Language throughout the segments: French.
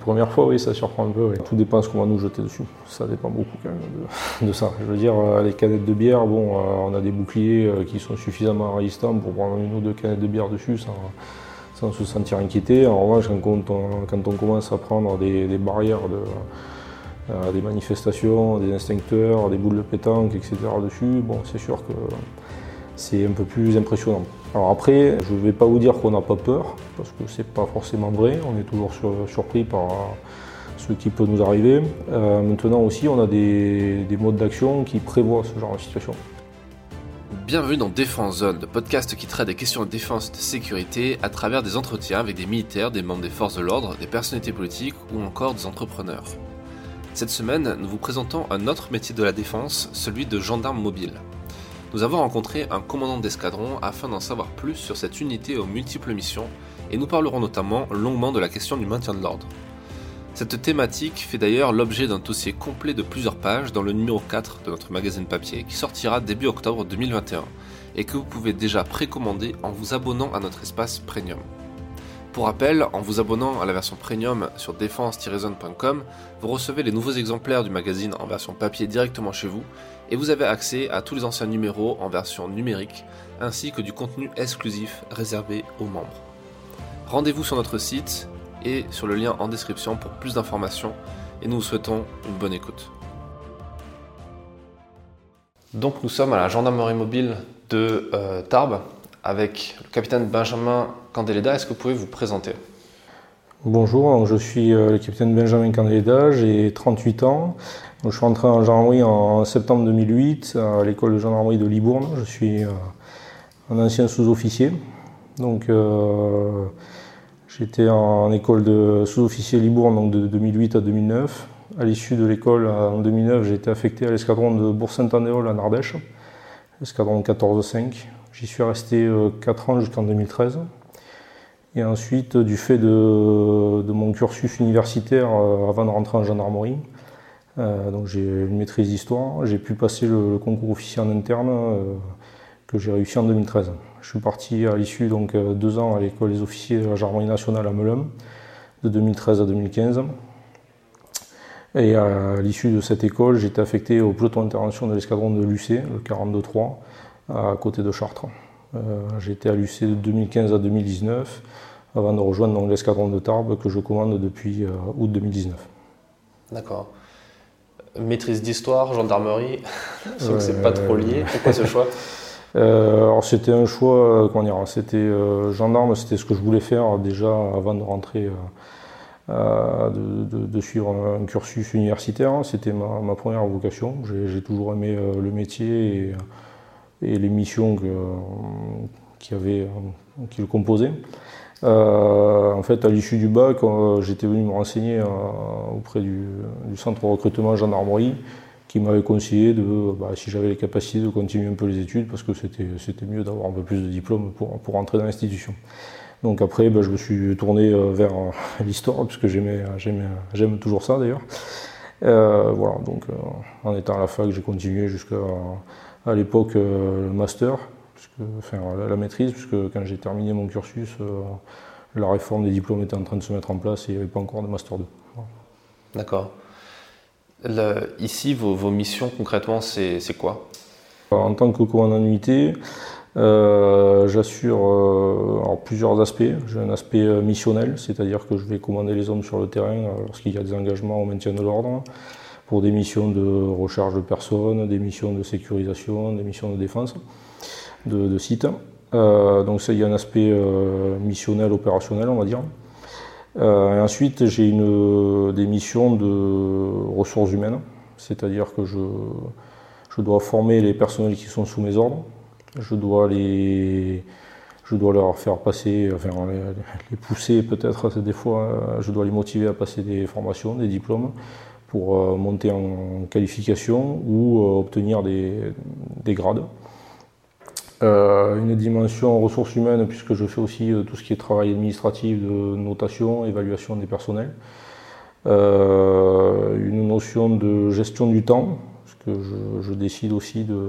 premières fois, oui, ça surprend un peu. Tout dépend de ce qu'on va nous jeter dessus. Ça dépend beaucoup quand même de, ça. Je veux dire, euh, les canettes de bière, bon, euh, on a des boucliers euh, qui sont suffisamment résistants pour prendre une ou deux canettes de bière dessus sans, se sentir inquiété. En revanche, quand on, commence à prendre des, barrières des manifestations, des instincteurs, des boules de pétanque, etc. dessus, bon, c'est sûr que c'est un peu plus impressionnant. Alors après, je ne vais pas vous dire qu'on n'a pas peur, parce que ce n'est pas forcément vrai, on est toujours surpris par ce qui peut nous arriver. Euh, maintenant aussi, on a des, modes d'action qui prévoient ce genre de situation. Bienvenue dans Défense Zone, le podcast qui traite des questions de défense et de sécurité à travers des entretiens avec des militaires, des membres des forces de l'ordre, des personnalités politiques ou encore des entrepreneurs. Cette semaine, nous vous présentons un autre métier de la défense, celui de gendarme mobile nous avons rencontré un commandant d'escadron afin d'en savoir plus sur cette unité aux multiples missions et nous parlerons notamment longuement de la question du maintien de l'ordre. Cette thématique fait d'ailleurs l'objet d'un dossier complet de plusieurs pages dans le numéro 4 de notre magazine papier qui sortira début octobre 2021 et que vous pouvez déjà précommander en vous abonnant à notre espace premium. Pour rappel, en vous abonnant à la version premium sur défense-zone.com, vous recevez les nouveaux exemplaires du magazine en version papier directement chez vous et vous avez accès à tous les anciens numéros en version numérique ainsi que du contenu exclusif réservé aux membres. Rendez-vous sur notre site et sur le lien en description pour plus d'informations et nous vous souhaitons une bonne écoute. Donc nous sommes à la gendarmerie mobile de euh, Tarbes avec le capitaine Benjamin Candeleda. Est-ce que vous pouvez vous présenter? Bonjour, je suis euh, le capitaine Benjamin Candeleda, j'ai 38 ans. Je suis rentré en gendarmerie en septembre 2008 à l'école de gendarmerie de Libourne. Je suis euh, un ancien sous-officier. Donc euh, j'étais en école de sous-officier Libourne donc de 2008 à 2009. À l'issue de l'école en 2009, j'ai été affecté à l'escadron de Bourg-Saint-Andéol en Ardèche, l'escadron 14-5. J'y suis resté 4 euh, ans jusqu'en 2013. Et ensuite, du fait de, mon cursus universitaire euh, avant de rentrer en gendarmerie, euh, donc j'ai une maîtrise d'histoire, j'ai pu passer le, concours officier en interne que j'ai réussi en 2013. Je suis parti à l'issue donc deux ans à l'école des officiers de la gendarmerie nationale à Melun, de 2013 à 2015. Et à l'issue de cette école, j'ai été affecté au peloton d'intervention de l'escadron de l'UC, le 42-3, à côté de Chartres. Euh, j'ai été à l'UC de 2015 à 2019 avant de rejoindre l'escadron de Tarbes que je commande depuis euh, août 2019. D'accord. Maîtrise d'histoire, gendarmerie, que c'est pas trop lié. Pourquoi ce choix? Euh, alors c'était un choix, comment c'était gendarme, c'était ce que je voulais faire déjà avant de rentrer, de, suivre un cursus universitaire. C'était ma, ma, première vocation. J'ai toujours aimé le métier et et les missions qui, avait, qui le composaient. Euh, en fait, à l'issue du bac, euh, j'étais venu me renseigner euh, auprès du, centre de recrutement gendarmerie qui m'avait conseillé de, bah, si j'avais les capacités, de continuer un peu les études parce que c'était mieux d'avoir un peu plus de diplômes pour, pour entrer dans l'institution. Donc après, bah, je me suis tourné vers l'histoire puisque j'aime toujours ça d'ailleurs. voilà, donc en étant à la fac, j'ai continué jusqu'à à l'époque euh, le master, enfin, la, maîtrise, puisque quand j'ai terminé mon cursus, euh, la réforme des diplômes était en train de se mettre en place et il n'y avait pas encore de master 2. D'accord. Ici, vos, missions concrètement, c'est quoi? En tant que commandant d'unité, euh, j'assure plusieurs aspects. J'ai un aspect missionnel, c'est-à-dire que je vais commander les hommes sur le terrain lorsqu'il y a des engagements au maintien de l'ordre pour des missions de recharge de personnes, des missions de sécurisation, des missions de défense de, sites. Euh, donc ça, il y a un aspect euh, missionnel, opérationnel, on va dire. Euh, ensuite, j'ai des missions de ressources humaines, c'est-à-dire que je, je dois former les personnels qui sont sous mes ordres, je dois les, je dois leur faire passer, enfin les pousser peut-être des fois, je dois les motiver à passer des formations, des diplômes, pour euh, monter en qualification ou euh, obtenir des, grades. Euh, une dimension ressources humaines, puisque je fais aussi tout ce qui est travail administratif de notation, évaluation des personnels. une notion de gestion du temps, parce que je, décide aussi de,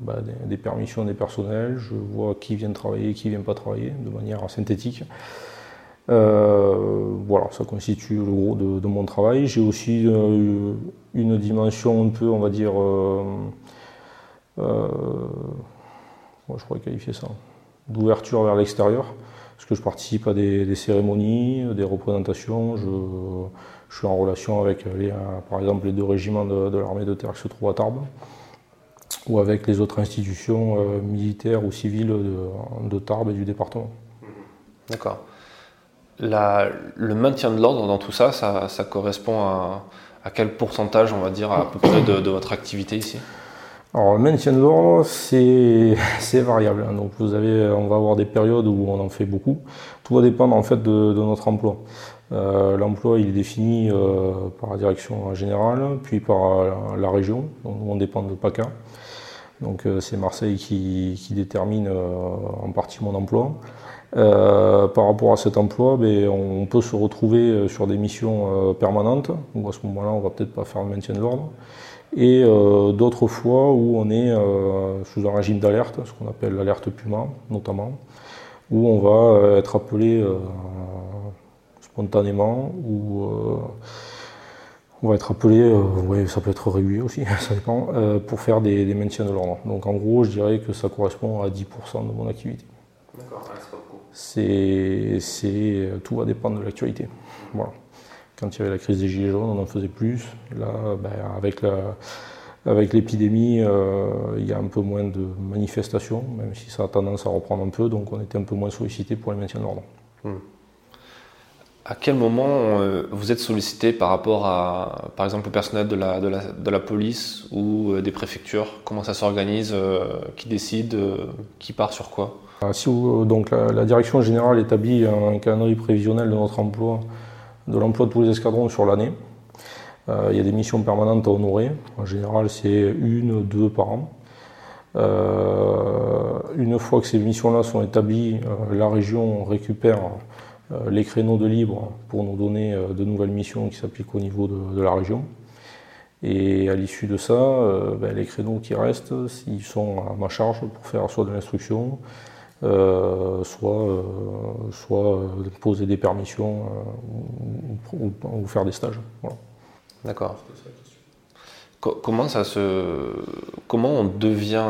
bah, des, permissions des personnels, je vois qui vient travailler, qui vient pas travailler, de manière synthétique. Voilà, ça constitue le gros de, mon travail. J'ai aussi une dimension un peu, on va dire, je pourrais qualifier ça, d'ouverture vers l'extérieur, parce que je participe à des, cérémonies, des représentations, je, suis en relation avec, par exemple, les deux régiments de, l'armée de terre qui se trouvent à Tarbes, ou avec les autres institutions euh, militaires ou civiles de, Tarbes et du département. D'accord. Le maintien de l'ordre dans tout ça, ça, correspond à, quel pourcentage, on va dire, à peu près de votre activité ici? Alors, le maintien de l'ordre, c'est variable. Hein. Donc, vous avez, on va avoir des périodes où on en fait beaucoup. Tout va dépendre en fait de, notre emploi. Euh, l'emploi, il est défini euh, par la direction générale, puis par euh, la région. Donc, on dépend de PACA. Donc, c'est Marseille qui, détermine en partie mon emploi. par rapport à cet emploi, ben, on peut se retrouver sur des missions permanentes, où à ce moment-là, on va peut-être pas faire le maintien de l'ordre et euh, d'autres fois où on est euh, sous un régime d'alerte, ce qu'on appelle l'alerte Puma notamment, où on va euh, être appelé spontanément ou on va être appelé, ça peut être régulier aussi, ça dépend, pour faire des, des maintiens de l'ordre. Donc en gros, je dirais que ça correspond à 10% de mon activité. D'accord, c'est c'est tout va dépendre de l'actualité. Voilà. Quand il y avait la crise des Gilets jaunes, on en faisait plus. Là, ben, avec avec l'épidémie, euh, il y a un peu moins de manifestations, même si ça a tendance à reprendre un peu, donc on était un peu moins sollicité pour le maintien de l'ordre. Hmm. À quel moment euh, vous êtes sollicité par rapport à, par exemple, le personnel de la, la, police ou euh, des préfectures? Comment ça s'organise Qui décide Qui part sur quoi? Si, donc la, direction générale établit un calendrier prévisionnel de notre emploi de l'emploi de tous les escadrons sur l'année. Euh, il y a des missions permanentes à honorer. En général, c'est une, deux par an. Euh, une fois que ces missions-là sont établies, euh, la région récupère les créneaux de libre pour nous donner de nouvelles missions qui s'appliquent au niveau de, la région. Et à l'issue de ça, ben, les créneaux qui restent, ils sont à ma charge pour faire soit de l'instruction, euh, soit, euh, euh, poser des permissions ou, faire des stages. D'accord. Comment, ça se... Comment on devient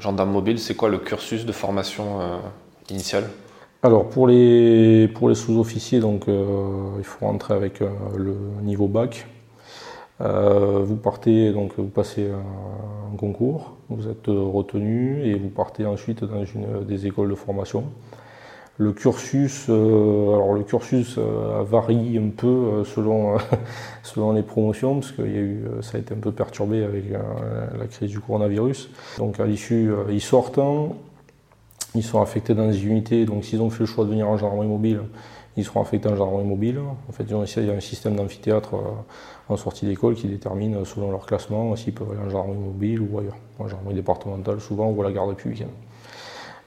gendarme mobile? C'est quoi le cursus de formation initiale alors pour les, pour les sous-officiers, donc il faut rentrer avec le niveau bac, euh, vous partez, donc vous passez un, concours, vous êtes retenu et vous partez ensuite dans une des écoles de formation. Le cursus, euh, euh, varie un peu selon, les promotions, parce que ça a été un peu perturbé avec la crise du coronavirus. Donc à l'issue, ils sortent, ils sont affectés dans des unités, donc s'ils ont fait le choix de venir en gendarmerie mobile, ils seront affectés en gendarmerie mobile. En fait, il y a un système d'amphithéâtre en sortie d'école qui déterminent selon leur classement s'ils peuvent aller en gendarmerie mobile ou ailleurs, en gendarmerie départementale souvent ou à la garde républicaine.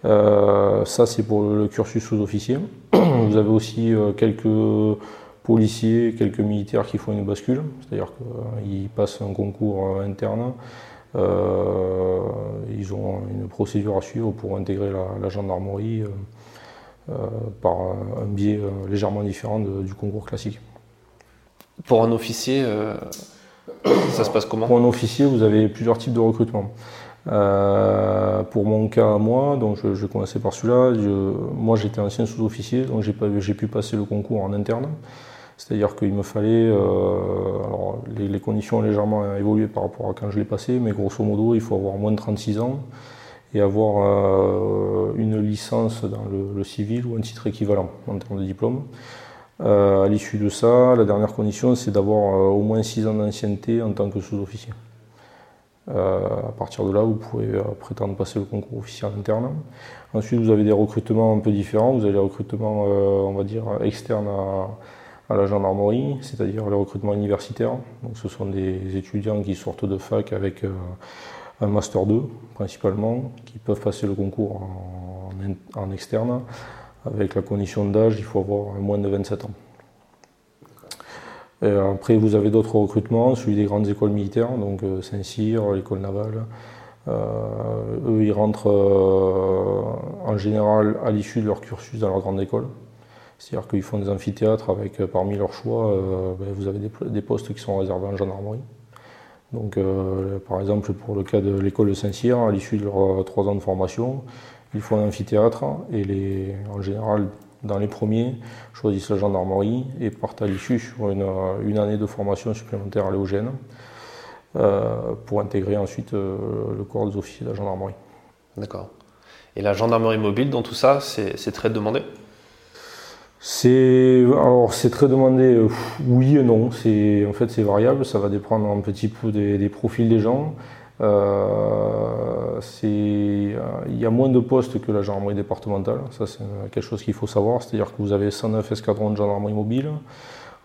Euh, ça c'est pour le cursus sous-officier. Vous avez aussi euh, quelques policiers, quelques militaires qui font une bascule, c'est-à-dire qu'ils passent un concours interne. Euh, ils ont une procédure à suivre pour intégrer la, gendarmerie par un biais légèrement différent du concours classique. Pour un officier, euh, ça se passe comment? Pour un officier, vous avez plusieurs types de recrutement. Euh, pour mon cas, moi, donc je, je commençais par celui-là. moi, j'étais ancien sous-officier, donc j'ai pu passer le concours en interne. C'est-à-dire qu'il me fallait, euh, alors les, conditions ont légèrement évolué par rapport à quand je l'ai passé, mais grosso modo, il faut avoir moins de 36 ans et avoir une licence dans le, civil ou un titre équivalent en termes de diplôme. Euh, à l'issue de ça, la dernière condition, c'est d'avoir euh, au moins 6 ans d'ancienneté en tant que sous-officier. Euh, à partir de là, vous pouvez prétendre passer le concours officier interne. Ensuite, vous avez des recrutements un peu différents. Vous avez les recrutements, on va dire, externes à, la gendarmerie, c'est-à-dire les recrutements universitaires. Donc, ce sont des étudiants qui sortent de fac avec un master 2, principalement, qui peuvent passer le concours en externe. Avec la condition d'âge, il faut avoir moins de 27 ans. après, vous avez d'autres recrutements, celui des grandes écoles militaires, donc euh, Saint-Cyr, l'école navale. Euh, eux, ils rentrent euh, en général à l'issue de leur cursus dans leur grande école. C'est-à-dire qu'ils font des amphithéâtres avec parmi leurs choix, ben, vous avez des, postes qui sont réservés en gendarmerie. Donc, par exemple, pour le cas de l'école de Saint-Cyr, à l'issue de leurs trois ans de formation, ils font un amphithéâtre et en général, dans les premiers, choisissent la gendarmerie et partent à l'issue sur une, année de formation supplémentaire à l'Eugène euh, pour intégrer ensuite euh, le corps des officiers de la gendarmerie. D'accord. Et la gendarmerie mobile dans tout ça, c'est très demandé? C'est alors c'est très demandé, euh, oui et non. C'est en fait c'est variable, ça va dépendre un petit peu des profils des gens. Euh, euh, il y a moins de postes que la gendarmerie départementale, ça c'est quelque chose qu'il faut savoir, c'est-à-dire que vous avez 109 escadrons de gendarmerie mobile.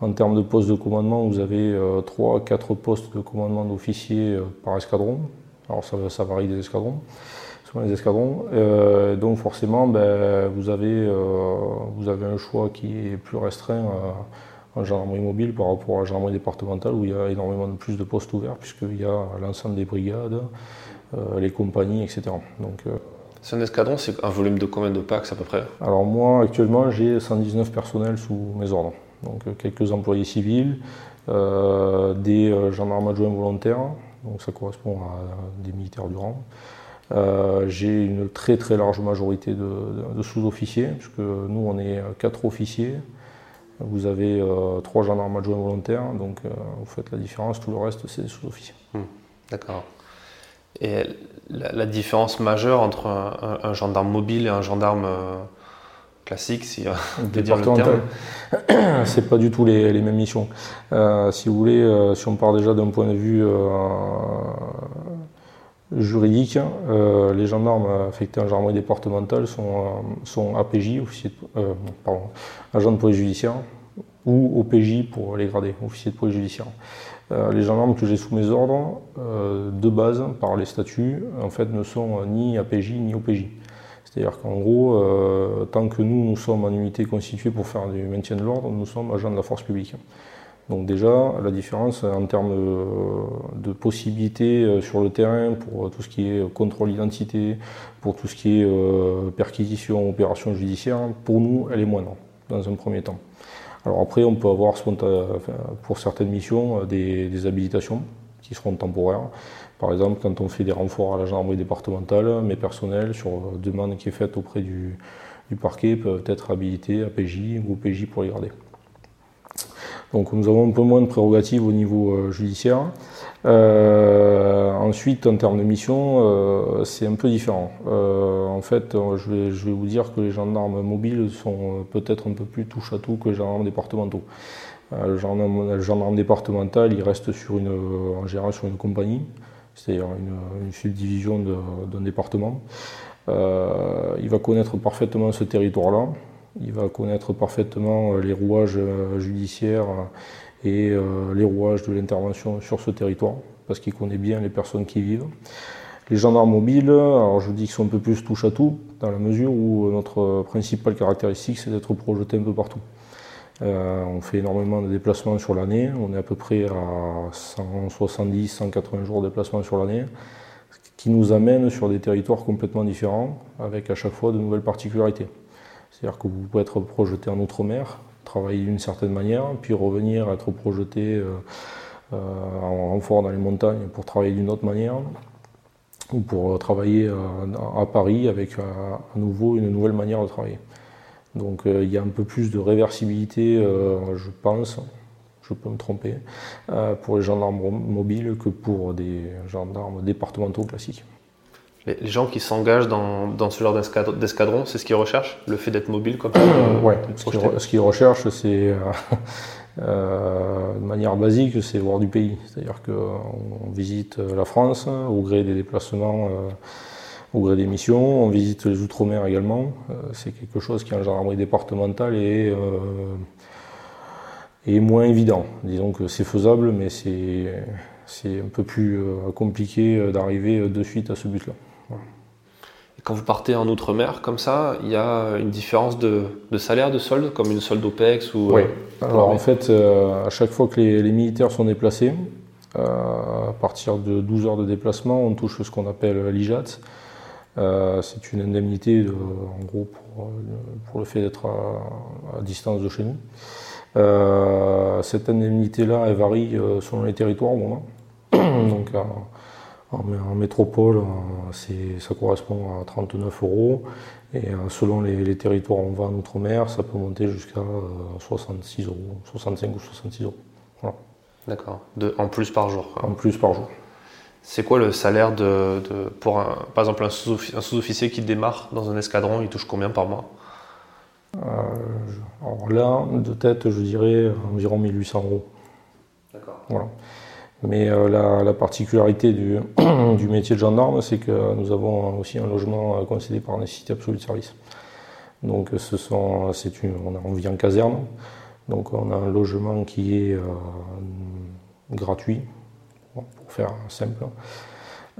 En termes de postes de commandement, vous avez 3 euh, 4 postes de commandement d'officiers par escadron. Alors ça, varie des escadrons, selon les escadrons. donc forcément, ben, vous, avez, vous avez un choix qui est plus restreint en gendarmerie mobile par rapport à la gendarmerie départementale où il y a énormément de plus de postes ouverts puisqu'il y a l'ensemble des brigades, euh, les compagnies, etc. Donc, euh, c'est un escadron, c'est un volume de combien de packs à peu près? Alors moi actuellement j'ai 119 personnels sous mes ordres. Donc euh, quelques employés civils, des gendarmes adjoints volontaires, donc ça correspond à des militaires du rang. J'ai une très très large majorité de, de sous-officiers, puisque nous on est quatre officiers, vous avez euh, trois gendarmes adjoints volontaires, donc euh, vous faites la différence, tout le reste c'est des sous-officiers. Hmm, d'accord. Et la, différence majeure entre un, gendarme mobile et un gendarme euh, classique, si de dire le terme? C'est pas du tout les, les mêmes missions. si vous voulez, si on part déjà d'un point de vue juridique, euh, les gendarmes affectés en gendarmerie départementale sont, euh, sont APJ, officier euh, pardon, agents de police judiciaire, ou OPJ pour les gradés, officiers de police judiciaire. les gendarmes que j'ai sous mes ordres, de base, par les statuts, en fait, ne sont ni APJ ni OPJ. C'est-à-dire qu'en gros, tant que nous, nous sommes en unité constituée pour faire du maintien de l'ordre, nous sommes agents de la force publique. Donc déjà, la différence en termes de, possibilités euh, sur le terrain pour tout ce qui est contrôle d'identité, pour tout ce qui est euh, perquisition, opération judiciaire, pour nous, elle est moindre dans un premier temps. Alors après, on peut avoir pour certaines missions euh, des, habilitations qui seront temporaires. Par exemple, quand on fait des renforts à la gendarmerie départementale, mes personnels, sur demande qui est faite auprès du, du parquet, peuvent être habilités à PJ ou PJ pour les garder. Donc nous avons un peu moins de prérogatives au niveau euh, judiciaire. Euh, ensuite, en termes de mission, euh, c'est un peu différent. en fait, je vais, je vais, vous dire que les gendarmes mobiles sont peut-être un peu plus touche à tout que les gendarmes départementaux. le, gendarme, départemental, il reste sur une, en général sur une compagnie, c'est-à-dire une, une, subdivision d'un département. il va connaître parfaitement ce territoire-là. Il va connaître parfaitement euh, les rouages euh, judiciaires euh, et les rouages de l'intervention sur ce territoire, parce qu'il connaît bien les personnes qui y vivent. Les gendarmes mobiles, alors je dis qu'ils sont un peu plus touche à tout, dans la mesure où notre principale caractéristique, c'est d'être projeté un peu partout. on fait énormément de déplacements sur l'année, on est à peu près à 170, 180 jours de déplacement sur l'année, ce qui nous amène sur des territoires complètement différents, avec à chaque fois de nouvelles particularités. C'est-à-dire que vous pouvez être projeté en outre-mer, travailler d'une certaine manière, puis revenir être projeté euh, euh, en renfort dans les montagnes pour travailler d'une autre manière, ou pour euh, travailler à Paris avec à nouveau une nouvelle manière de travailler. Donc il y a un peu plus de réversibilité, je pense, je peux me tromper, pour les gendarmes mobiles que pour des gendarmes départementaux classiques. Les gens qui s'engagent dans, ce genre d'escadron, c'est ce qu'ils recherchent Le fait d'être mobile comme ça Oui, ce qu'ils recherchent, c'est euh, euh, de manière basique, c'est voir du pays. C'est-à-dire qu'on visite la France au gré des déplacements, euh, au gré des missions, on visite les Outre-mer également. c'est quelque chose qui, en gendarmerie départementale, est, est moins évident. Disons que c'est faisable, mais c'est un peu plus compliqué d'arriver de suite à ce but-là. Et quand vous partez en Outre-mer, comme ça, il y a une différence de, salaire, de solde, comme une solde OPEX ou, Oui. Euh, Alors en fait, euh, à chaque fois que les, militaires sont déplacés, euh, à partir de 12 heures de déplacement, on touche ce qu'on appelle l'IJAT. c'est une indemnité en gros pour, pour, le fait d'être à, distance de chez nous. cette indemnité-là, elle varie selon les territoires. Donc en, métropole, ça correspond à 39 euros. Et selon les, territoires où on va en outre-mer, ça peut monter jusqu'à 66 euros, 65 ou 66 euros. D'accord. En plus par jour. En plus par jour. C'est quoi le salaire de, pour un, par exemple un sous-officier qui démarre dans un escadron, il touche combien par mois? Euh, Alors là, de tête, je dirais environ 1800 euros. D'accord. Voilà. Mais euh, la, particularité du, métier de gendarme, c'est que nous avons aussi un logement concédé par nécessité absolue de service. Donc ce sont, une, on, vit en caserne, donc on a un logement qui est euh, gratuit, pour faire simple.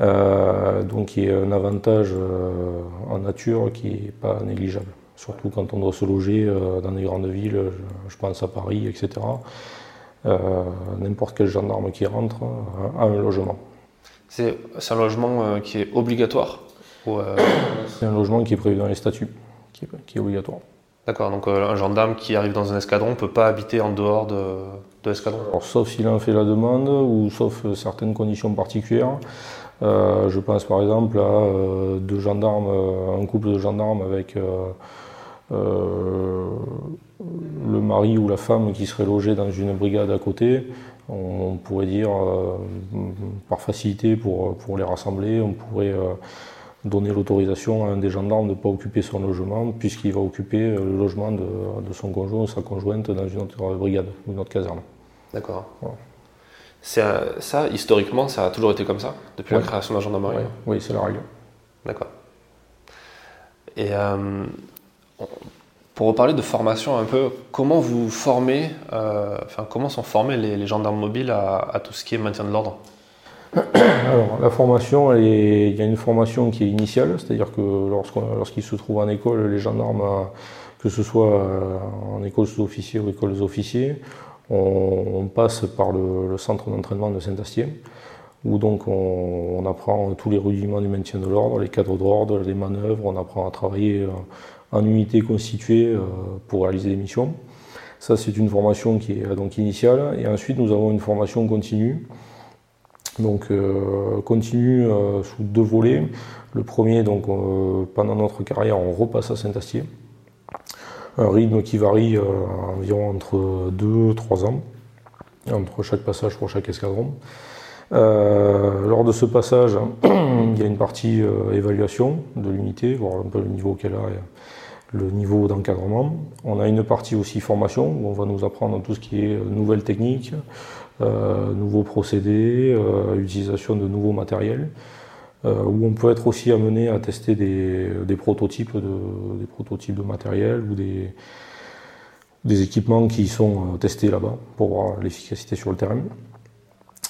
Euh, donc il y a un avantage euh, en nature qui n'est pas négligeable. Surtout quand on doit se loger dans des grandes villes, je, pense à Paris, etc. N'importe quel gendarme qui rentre a un logement. C'est un logement qui est obligatoire C'est un logement qui est prévu dans les statuts, qui est obligatoire. D'accord, donc euh, un gendarme qui arrive dans un escadron ne peut pas habiter en dehors de, l'escadron Sauf s'il en fait la demande ou sauf euh, certaines conditions particulières. Euh, je pense par exemple à deux gendarmes, un couple de gendarmes avec le mari ou la femme qui serait logé dans une brigade à côté. On, pourrait dire par facilité pour, pour les rassembler, on pourrait donner l'autorisation à un des gendarmes de ne pas occuper son logement, puisqu'il va occuper euh, le logement de, son conjoint ou sa conjointe dans une autre brigade ou une autre caserne. D'accord. Ça, historiquement, ça a toujours été comme ça, depuis la création de la gendarmerie Oui, c'est la règle. D'accord. Et euh, pour reparler de formation un peu, comment vous formez, euh, enfin comment sont formés les, gendarmes mobiles à, tout ce qui est maintien de l'ordre? Alors, la formation, il y a une formation qui est initiale, c'est-à-dire que lorsqu'ils se trouvent en école, les gendarmes, que ce soit euh, en école sous-officier ou école officiers, on, passe par le, centre d'entraînement de Saint-Astier, où donc on, apprend tous les rudiments du maintien de l'ordre, les cadres d'ordre, les manœuvres, on apprend à travailler euh, en unité constituée euh, pour réaliser des missions. Ça, c'est une formation qui est donc initiale. Et ensuite, nous avons une formation continue donc euh, continue euh, sous deux volets. Le premier, donc euh, pendant notre carrière, on repasse à Saint-Astier. Un rythme qui varie environ entre 2 et 3 ans, entre chaque passage pour chaque escadron. Lors de ce passage, il y a une partie évaluation de l'unité, voir un peu le niveau qu'elle a et le niveau d'encadrement. On a une partie aussi formation où on va nous apprendre tout ce qui est nouvelles techniques, euh, nouveaux procédés, euh, utilisation de nouveaux matériels, euh, où on peut être aussi amené à tester des, prototypes, de, des prototypes de matériel ou des, des équipements qui sont testés là-bas pour voir l'efficacité sur le terrain.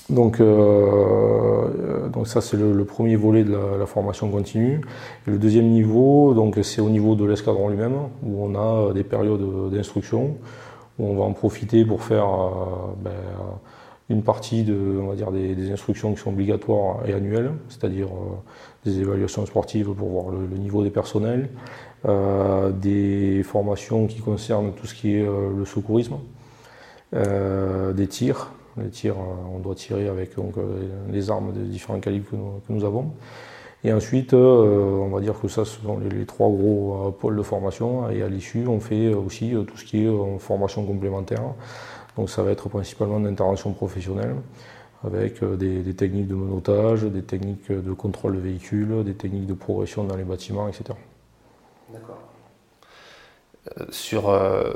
Donc, donc ça c'est le, premier volet de la, formation continue. Le deuxième niveau, donc c'est au niveau de l'escadron lui-même, où on a des périodes d'instruction, où on va en profiter pour faire ben, une partie de, on va dire, des, instructions qui sont obligatoires et annuelles, c'est-à-dire euh, des évaluations sportives pour voir le, niveau des personnels, euh, des formations qui concernent tout ce qui est euh, le secourisme, des tirs. Tirs, on doit tirer avec donc, les armes de différents calibres que nous, avons. Et ensuite, on va dire que ça, ce sont les, trois gros pôles de formation. Et à l'issue, on fait aussi tout ce qui est formation complémentaire. Donc ça va être principalement d'intervention professionnelle avec euh, des, techniques de monotage, des techniques de contrôle de véhicule, des techniques de progression dans les bâtiments, etc. D'accord. Euh, sur, euh,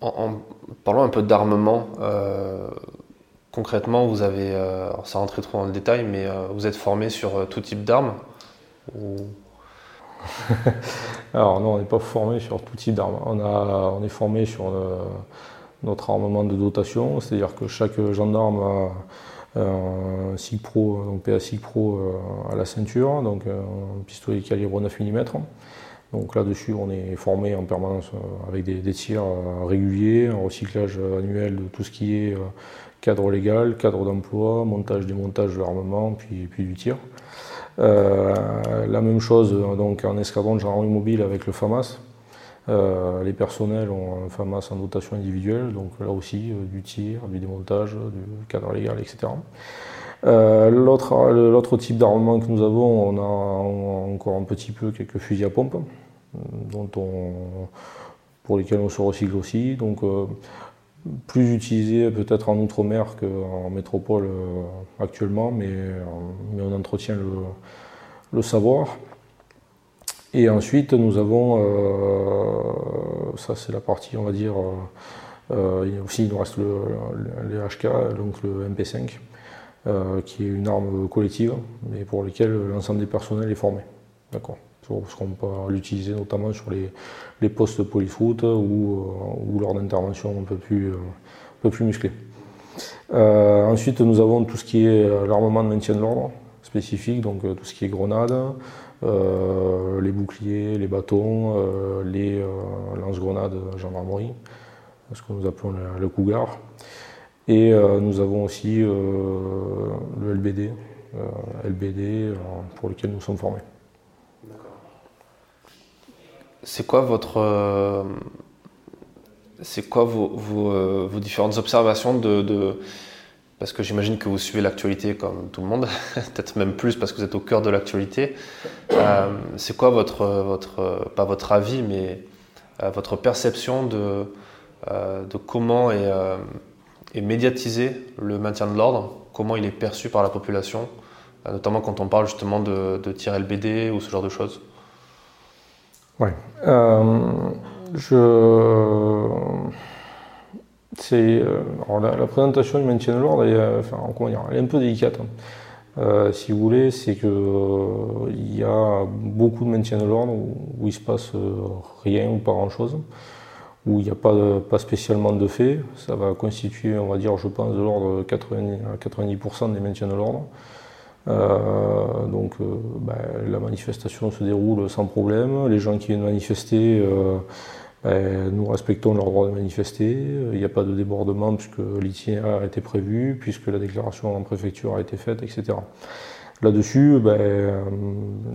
en, parlant un peu d'armement, concrètement, vous avez, ça rentrer trop dans le détail, mais vous êtes formé sur tout type d'armes Alors non, on n'est pas formé sur tout type d'armes. On, on est formé sur notre armement de dotation, c'est-à-dire que chaque gendarme a un SIG Pro, donc PA SIG Pro euh, à la ceinture, donc un pistolet calibre 9 mm. Donc là-dessus, on est formé en permanence euh, avec des, tirs euh, réguliers, un recyclage annuel de tout ce qui est cadre légal, cadre d'emploi, montage, démontage de l'armement, puis, puis du tir. la même chose donc en escadron de gendarmerie mobile avec le FAMAS. les personnels ont un FAMAS en dotation individuelle, donc là aussi du tir, du démontage, du cadre légal, etc. L'autre type d'armement que nous avons, on a encore un petit peu quelques fusils à pompe, dont on, pour lesquels on se recycle aussi. Donc, plus utilisé peut-être en outre-mer qu'en métropole euh, actuellement, mais, euh, mais, on entretient le, savoir. Et ensuite, nous avons, euh, ça c'est la partie, on va dire, aussi il nous reste le, HK, donc le MP5, qui est une arme collective, mais pour laquelle l'ensemble des personnels est formé. D'accord parce qu'on peut l'utiliser notamment sur les, postes polyfoot ou, ou lors d'interventions un peu plus, un peu plus musclées. Euh, ensuite, nous avons tout ce qui est euh, l'armement de maintien de l'ordre spécifique, donc euh, tout ce qui est grenades, les boucliers, les bâtons, les lance-grenades gendarmerie, ce que nous appelons le, cougar. Et nous avons aussi le LBD, LBD pour lequel nous sommes formés. C'est quoi votre. Euh, c'est quoi vos, euh, différentes observations de. parce que j'imagine que vous suivez l'actualité comme tout le monde, peut-être même plus parce que vous êtes au cœur de l'actualité. Euh, c'est quoi votre, pas votre avis, mais votre perception de, comment est, est médiatisé le maintien de l'ordre, comment il est perçu par la population, notamment quand on parle justement de, de tir LBD ou ce genre de choses Ouais. Euh, je. C'est, euh, la, présentation du maintien de l'ordre euh, enfin, elle est un peu délicate. Hein. si vous voulez, c'est que il y a beaucoup de maintien de l'ordre où, il se passe rien ou pas grand chose, où il n'y a pas, pas spécialement de faits. Ça va constituer, on va dire, je pense, de l'ordre 80 à 90% des maintiens de l'ordre. Euh, donc euh, ben, la manifestation se déroule sans problème. Les gens qui viennent manifester, euh, ben, nous respectons leur droit de manifester. Il n'y a pas de débordement puisque l'itinéraire a été prévu, puisque la déclaration en préfecture a été faite, etc. Là-dessus, ben,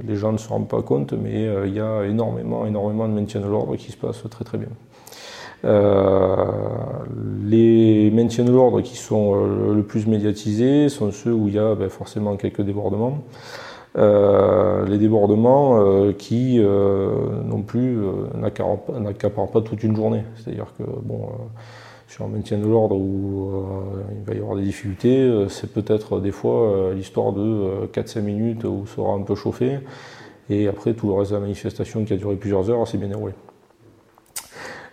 les gens ne se rendent pas compte, mais il y a énormément, énormément de maintien de l'ordre qui se passe très très bien. Euh, les maintiens de l'ordre qui sont euh, le plus médiatisés sont ceux où il y a ben, forcément quelques débordements. Euh, les débordements qui non plus n'accaparent pas toute une journée. C'est-à-dire que bon, sur un maintien de l'ordre où il va y avoir des difficultés, c'est peut-être des fois l'histoire de 4-5 minutes où ça sera un peu chauffé, et après tout le reste de la manifestation qui a duré plusieurs heures, c'est bien déroulé.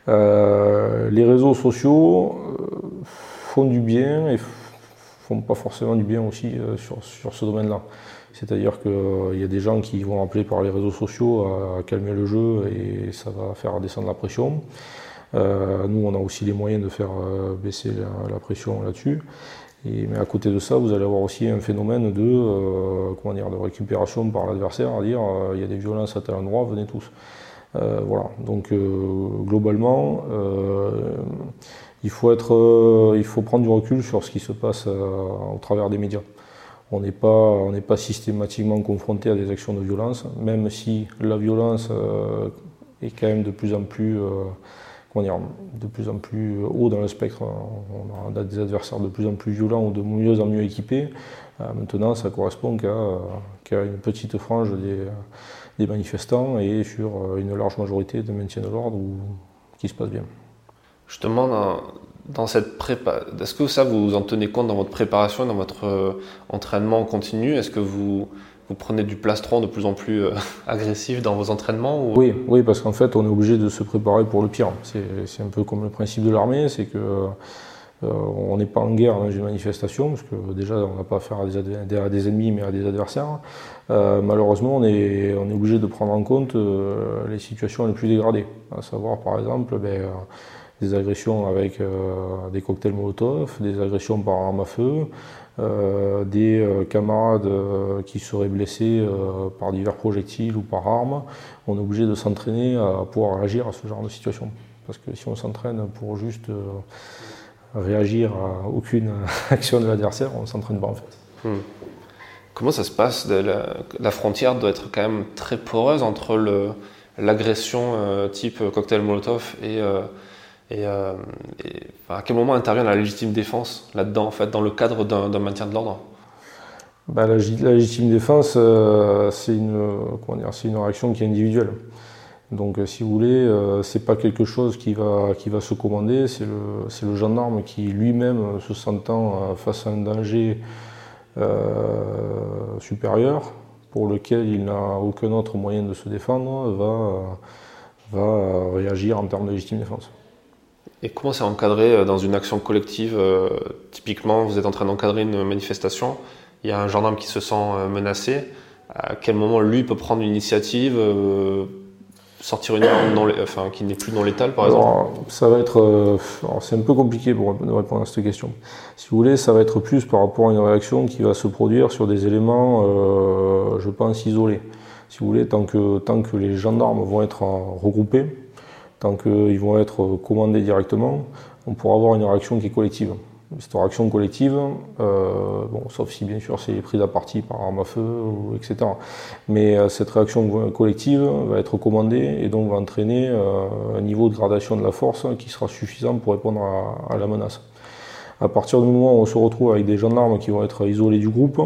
Euh, les réseaux sociaux euh, font du bien et font pas forcément du bien aussi euh, sur, sur, ce domaine-là. C'est-à-dire qu'il y a des gens qui vont appeler par les réseaux sociaux à, calmer le jeu et ça va faire descendre la pression. nous, on a aussi les moyens de faire baisser la, pression là-dessus. mais à côté de ça, vous allez avoir aussi un phénomène de, comment dire, de récupération par l'adversaire, à dire il y a des violences à tel endroit, venez tous. Euh, voilà. Donc euh, globalement, euh, il faut prendre du recul sur ce qui se passe au travers des médias. On n'est pas, systématiquement confronté à des actions de violence, même si la violence est quand même de plus en plus, de plus en plus haut dans le spectre. On a des adversaires de plus en plus violents ou de mieux en mieux équipés. maintenant, ça correspond qu'à une petite frange des des manifestants et sur euh, une large majorité de maintien de l'ordre qui se passe bien. Justement, dans, dans cette prépa, est-ce que ça vous en tenez compte dans votre préparation, dans votre euh, entraînement continu? Est-ce que vous, vous prenez du plastron de plus en plus euh, agressif dans vos entraînements Oui, oui, parce qu'en fait, on est obligé de se préparer pour le pire. C'est un peu comme le principe de l'armée, c'est que euh, on n'est pas en guerre dans une manifestation, parce que déjà on n'a pas affaire à des, ennemis mais à des adversaires. Euh, malheureusement, on est, obligé de prendre en compte euh, les situations les plus dégradées, à savoir par exemple ben, des agressions avec des cocktails Molotov, des agressions par arme à feu, des camarades qui seraient blessés par divers projectiles ou par armes. On est obligé de s'entraîner à pouvoir réagir à ce genre de situation. Parce que si on s'entraîne pour juste réagir à aucune action de l'adversaire, on ne s'entraîne pas en fait. Hmm. Comment ça se passe la, frontière doit être quand même très poreuse entre l'agression type cocktail Molotov et, et, à quel moment intervient la légitime défense là-dedans, en fait, dans le cadre d'un maintien de l'ordre? Bah, la, légitime défense, euh, c'est une, une réaction qui est individuelle. Donc, euh, si vous voulez, euh, c'est pas quelque chose qui va, qui va se commander, c'est le, le, gendarme qui lui-même, se sentant face à un danger supérieur, pour lequel il n'a aucun autre moyen de se défendre, va, va réagir en termes de légitime défense. Et comment c'est encadré dans une action collective Typiquement, vous êtes en train d'encadrer une manifestation il y a un gendarme qui se sent euh, menacé, à quel moment lui peut prendre une initiative, euh, sortir une arme qui n'est plus dans l'étal par exemple Ça va être, euh, c'est un peu compliqué pour répondre à cette question. Si vous voulez, ça va être plus par rapport à une réaction qui va se produire sur des éléments, je pense, isolés. Si vous voulez, tant que, tant que les gendarmes vont être regroupés, tant qu'ils vont être commandés directement, on pourra avoir une réaction qui est collective. Cette action collective, euh, bon, sauf si bien sûr c'est prise à partie par arme à feu, etc. Mais euh, cette réaction collective va être commandée et donc va entraîner euh, un niveau de gradation de la force qui sera suffisant pour répondre à, la menace. À partir du moment où on se retrouve avec des gendarmes qui vont être isolés du groupe,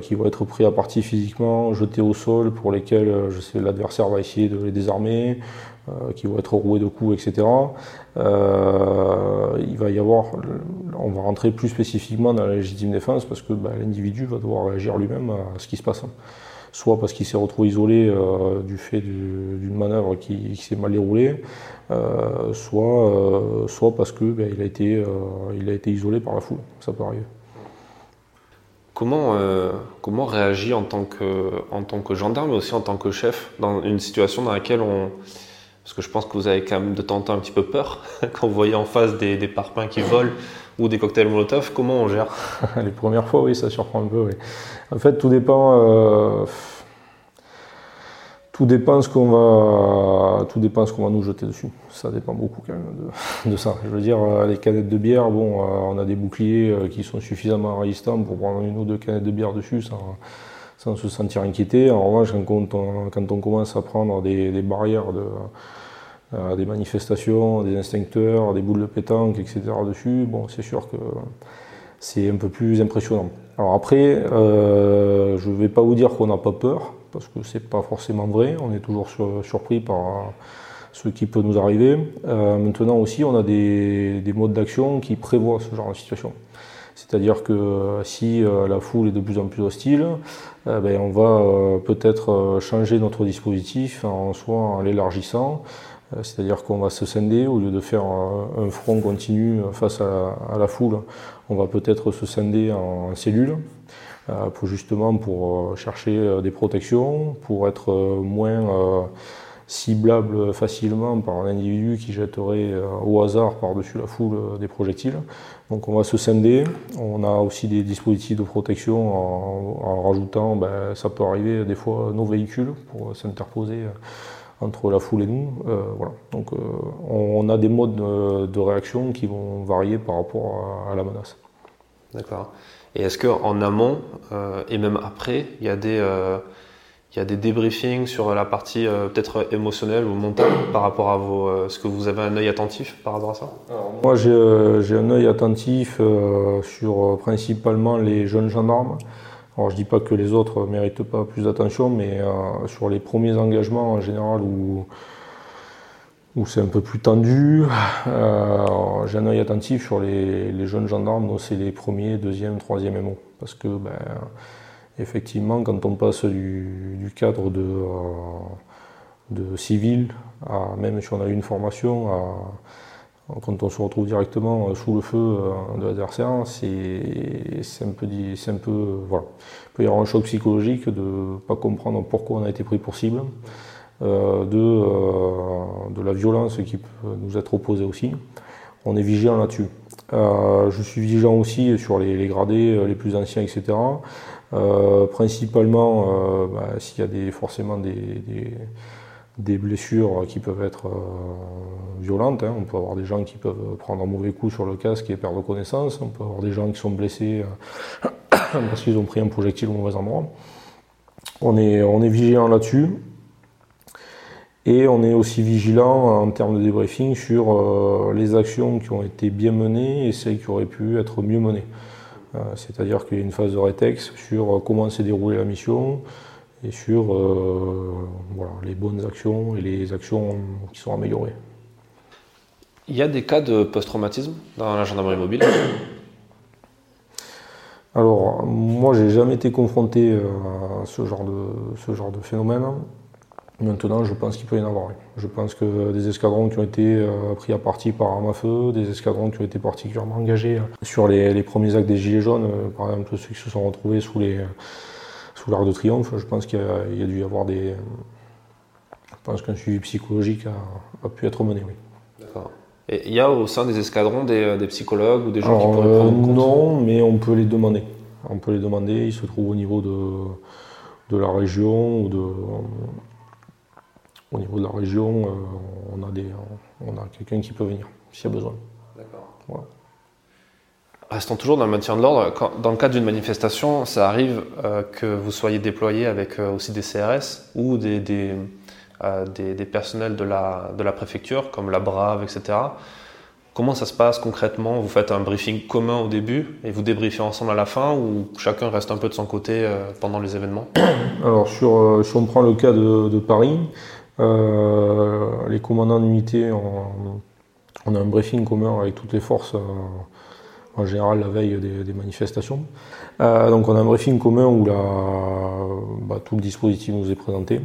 qui vont être pris à partie physiquement, jetés au sol, pour lesquels l'adversaire va essayer de les désarmer, qui vont être roués de coups, etc. Euh, il va y avoir, on va rentrer plus spécifiquement dans la légitime défense parce que bah, l'individu va devoir réagir lui-même à ce qui se passe. Soit parce qu'il s'est retrouvé isolé euh, du fait d'une manœuvre qui, s'est mal déroulée, soit, soit parce que bah, il, a été, il a été isolé par la foule. Ça peut arriver. Comment, comment réagir en tant, que, en tant que gendarme, mais aussi en tant que chef, dans une situation dans laquelle on, parce que je pense que vous avez quand même de temps en temps un petit peu peur quand vous voyez en face des, des parpaings qui volent ou des cocktails Molotov. Comment on gère Les premières fois, oui, ça surprend un peu. Oui. En fait, tout dépend. Euh, tout dépend ce qu'on va, tout dépend ce qu'on va nous jeter dessus. Ça dépend beaucoup quand même de, ça. Je veux dire, euh, les canettes de bière, bon, euh, on a des boucliers qui sont suffisamment résistants pour prendre une ou deux canettes de bière dessus sans se sentir inquiété. En revanche, quand on, commence à prendre des, barrières de, des manifestations, des instincteurs, des boules de pétanque, etc. dessus, bon, c'est sûr que c'est un peu plus impressionnant. Alors après, euh, je ne vais pas vous dire qu'on n'a pas peur, parce que c'est pas forcément vrai. On est toujours surpris par ce qui peut nous arriver. Euh, maintenant aussi, on a des modes d'action qui prévoient ce genre de situation. C'est-à-dire que si euh, la foule est de plus en plus hostile, ben, on va peut-être changer notre dispositif en soit en l'élargissant, euh, c'est-à-dire qu'on va se scinder, au lieu de faire un front continu face à la, foule, on va peut-être se scinder en cellules, euh, pour justement pour euh, chercher des protections, pour être moins ciblable facilement par un individu qui jetterait au hasard par-dessus la foule des projectiles. Donc on va se scinder. On a aussi des dispositifs de protection en, rajoutant, ben, ça peut arriver des fois, nos véhicules pour s'interposer entre la foule et nous. Euh, voilà. Donc euh, on, a des modes de, réaction qui vont varier par rapport à, la menace. D'accord. Et est-ce qu'en amont euh, et même après, il y a des, il y a des débriefings sur la partie peut-être émotionnelle ou mentale par rapport à vos. Est-ce que vous avez un œil attentif par rapport à ça? Moi j'ai un œil attentif sur principalement les jeunes gendarmes. Alors je dis pas que les autres méritent pas plus d'attention, mais euh, sur les premiers engagements en général où, où c'est un peu plus tendu, euh, j'ai un œil attentif sur les, jeunes gendarmes, donc c'est les premiers, deuxième, troisième MO. Parce que ben, effectivement, quand on passe du, cadre de, euh, de civil, à, même si on a eu une formation, quand on se retrouve directement euh, sous le feu euh, de l'adversaire, c'est un peu, un peu, voilà. Il peut y avoir un choc psychologique de ne pas comprendre pourquoi on a été pris pour cible, de la violence qui peut nous être opposée aussi. On est vigilant là-dessus. je suis vigilant aussi sur les, gradés les plus anciens, etc. principalement, bah, s'il y a des, forcément des blessures qui peuvent être euh, violentes. Hein. On peut avoir des gens qui peuvent prendre un mauvais coup sur le casque et perdre connaissance. On peut avoir des gens qui sont blessés euh, parce qu'ils ont pris un projectile au mauvais endroit. On est, on est vigilant là-dessus. Et on est aussi vigilant en termes de débriefing sur euh, les actions qui ont été bien menées et celles qui auraient pu être mieux menées. Euh, c'est-à-dire qu'il y a une phase de rétex sur euh, comment s'est déroulée la mission et sur les bonnes actions et les actions qui sont améliorées. Il y a des cas de post-traumatisme dans la gendarmerie mobile? Alors, moi, j'ai jamais été confronté à ce genre de, ce genre de phénomène. Maintenant, je pense qu'il peut y en avoir. Je pense que des escadrons qui ont été euh, pris à partie par arme à feu, des escadrons qui ont été particulièrement engagés sur les, premiers actes des Gilets jaunes, euh, par exemple ceux qui se sont retrouvés sous les sous l'Arc de Triomphe, je pense qu'il y, a dû y avoir des. Je pense qu'un suivi psychologique a, pu être mené, oui. D'accord. Et il y a au sein des escadrons des, psychologues ou des gens qui pourraient prendre en compte Non, mais on peut les demander. On peut les demander. Ils se trouvent au niveau de, de la région ou de au niveau de la région, euh, on a, des, on a quelqu'un qui peut venir s'il y a besoin. D'accord. Restons toujours dans le maintien de l'ordre. Dans le cadre d'une manifestation, ça arrive euh, que vous soyez déployé avec euh, aussi des CRS ou des, des, des, personnels de la, de la préfecture, comme la Brave, etc. Comment ça se passe concrètement? Vous faites un briefing commun au début et vous débriefez ensemble à la fin ou chacun reste un peu de son côté pendant les événements? Alors, sur, si on prend le cas de, de Paris, euh, les commandants d'unité, on, a un briefing commun avec toutes les forces, euh, en général la veille des, manifestations. Euh, donc on a un briefing commun où bah, tout le dispositif nous est présenté.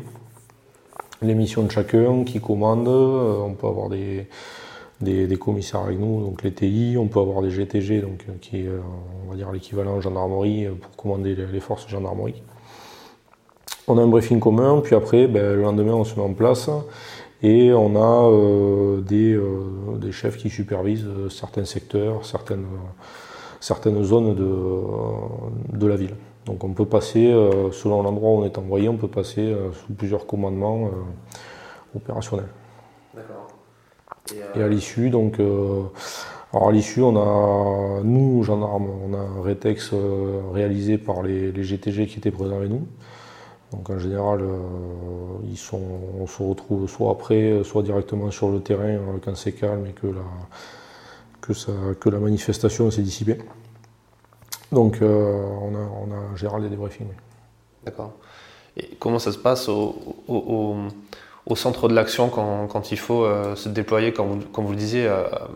Les missions de chacun, qui commande, on peut avoir des, des, commissaires avec nous, donc les TI, on peut avoir des GTG, donc, qui est on va dire l'équivalent gendarmerie pour commander les, les forces gendarmerie. On a un briefing commun, puis après, ben, le lendemain, on se met en place et on a euh, euh, des, chefs qui supervisent euh, certains secteurs, certaines, certaines zones de, de, la ville. Donc on peut passer, selon l'endroit où on est envoyé, on peut passer sous plusieurs commandements opérationnels. D'accord. Et, à l'issue, donc, alors à l'issue, on a, nous, gendarmes, on a un rétex réalisé par les, les GTG qui étaient présents avec nous. Donc en général, euh, ils sont, on se retrouve soit après, soit directement sur le terrain euh, quand c'est calme et que la, que ça, que la manifestation s'est dissipée. Donc euh, on, a, on a en général des débriefings. D'accord. Et comment ça se passe au, au, centre de l'action quand, quand, il faut se déployer, comme vous, comme vous, le disiez,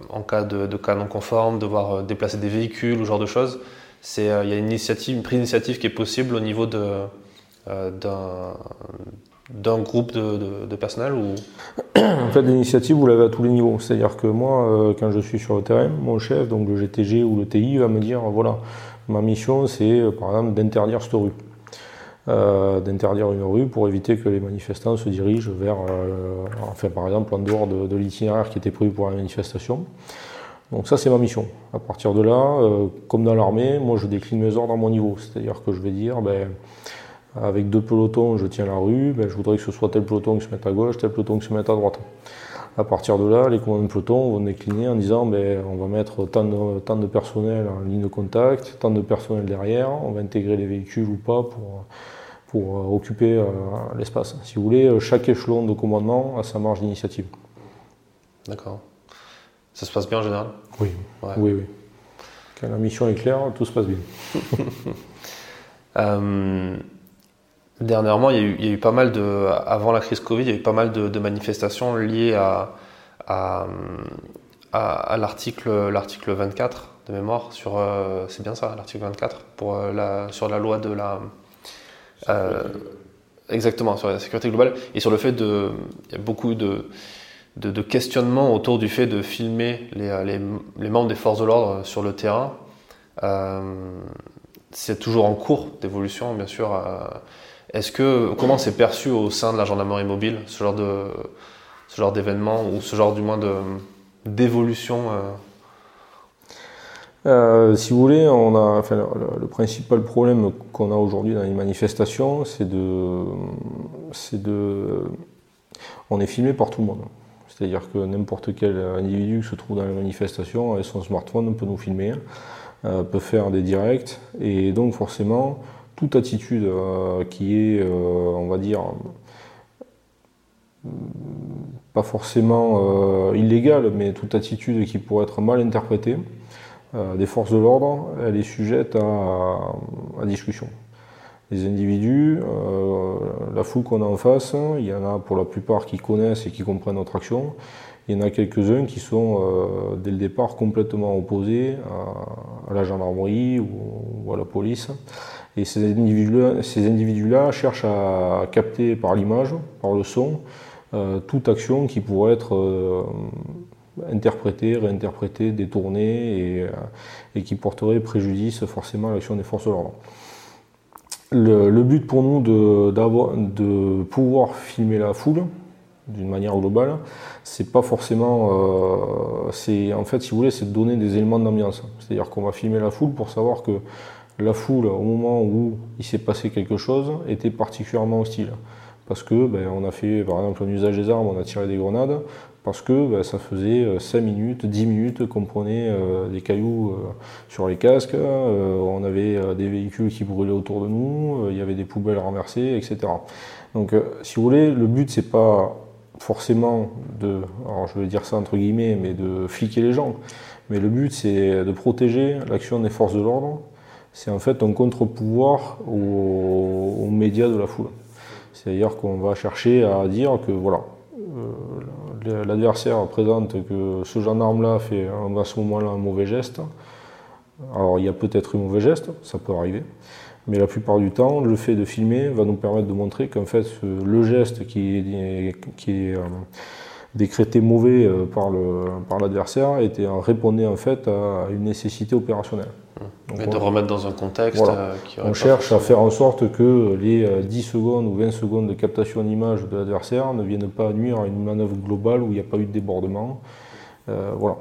en cas de, de, cas non conforme, devoir déplacer des véhicules ou ce genre de choses? Il y a une, initiative, une prise d'initiative qui est possible au niveau de, d'un groupe de, de, personnel ou... En fait, l'initiative, vous l'avez à tous les niveaux. C'est-à-dire que moi, euh, quand je suis sur le terrain, mon chef, donc le GTG ou le TI, va me dire voilà, ma mission, c'est euh, par exemple d'interdire cette rue. d'interdire une rue pour éviter que les manifestants se dirigent vers, enfin par exemple en dehors de, l'itinéraire qui était prévu pour la manifestation. Donc ça c'est ma mission. À partir de là, comme dans l'armée, moi je décline mes ordres à mon niveau. C'est-à-dire que je vais dire, ben, avec deux pelotons, je tiens la rue, ben, je voudrais que ce soit tel peloton qui se mette à gauche, tel peloton qui se mette à droite. À partir de là, les commandes de peloton vont décliner en disant ben, on va mettre tant de, tant de personnel en ligne de contact, tant de personnel derrière, on va intégrer les véhicules ou pas pour, pour euh, occuper euh, l'espace. Si vous voulez, chaque échelon de commandement a sa marge d'initiative. D'accord. Ça se passe bien en général? Oui. Oui, oui. Quand la mission est claire, tout se passe bien. euh... Dernièrement, il y, a eu, pas mal de, avant la crise Covid, il y a eu pas mal de, manifestations liées à, l'article, l'article 24 de mémoire sur, euh, c'est bien ça, l'article 24 pour euh, la, sur la loi de la, euh, exactement sur la sécurité globale et sur le fait de, il y a beaucoup de, de, questionnements autour du fait de filmer les, les membres des forces de l'ordre sur le terrain. c'est toujours en cours d'évolution, bien sûr. Est-ce que comment c'est perçu au sein de la gendarmerie mobile ce genre d'événement ou ce genre du moins d'évolution euh? Euh, si vous voulez, on a, le, principal problème qu'on a aujourd'hui dans les manifestations, c'est de, on est filmé par tout le monde. C'est-à-dire que n'importe quel individu qui se trouve dans la manifestation avec son smartphone peut nous filmer. peut faire des directs. Et donc forcément, toute attitude qui est, on va dire, pas forcément illégale, mais toute attitude qui pourrait être mal interprétée des forces de l'ordre, elle est sujette à discussion les individus, euh, la foule qu'on a en face, il y en a pour la plupart qui connaissent et qui comprennent notre action. Il y en a quelques-uns qui sont euh, dès le départ complètement opposés à, la gendarmerie ou, à la police. Et ces individus-là cherchent à capter par l'image, par le son, euh, toute action qui pourrait être interprétée, réinterprétée, détournée et, qui porterait préjudice forcément à l'action des forces de l'ordre. Le, but pour nous de, pouvoir filmer la foule d'une manière globale, c'est pas forcément, euh, c'est en fait si vous voulez, c'est de donner des éléments d'ambiance. C'est-à-dire qu'on va filmer la foule pour savoir que la foule, au moment où il s'est passé quelque chose, était particulièrement hostile. Parce que ben, on a fait par exemple un usage des armes, on a tiré des grenades, parce que bah, ça faisait 5 euh, minutes, 10 minutes qu'on prenait euh, des cailloux euh, sur les casques, on avait des véhicules qui brûlaient autour de nous, il y avait des poubelles renversées, etc. Donc si vous voulez, le but c'est pas forcément de, alors je vais dire ça entre guillemets, mais de fliquer les gens, mais le but c'est de protéger l'action des forces de l'ordre, c'est en fait un contre-pouvoir aux médias de la foule. C'est-à-dire qu'on va chercher à dire que voilà, l'adversaire présente que ce gendarme-là fait à ce moment-là un mauvais geste. Alors il y a peut-être un mauvais geste, ça peut arriver, mais la plupart du temps, le fait de filmer va nous permettre de montrer qu'en fait le geste qui est, euh, décrété mauvais euh, par l'adversaire répondait en fait à une nécessité opérationnelle. Mais de remettre dans un contexte euh, On cherche à faire en sorte que les 10 euh, secondes ou 20 secondes de captation d'image de l'adversaire ne viennent pas nuire à une manœuvre globale où il n'y a pas eu de débordement. Euh, voilà.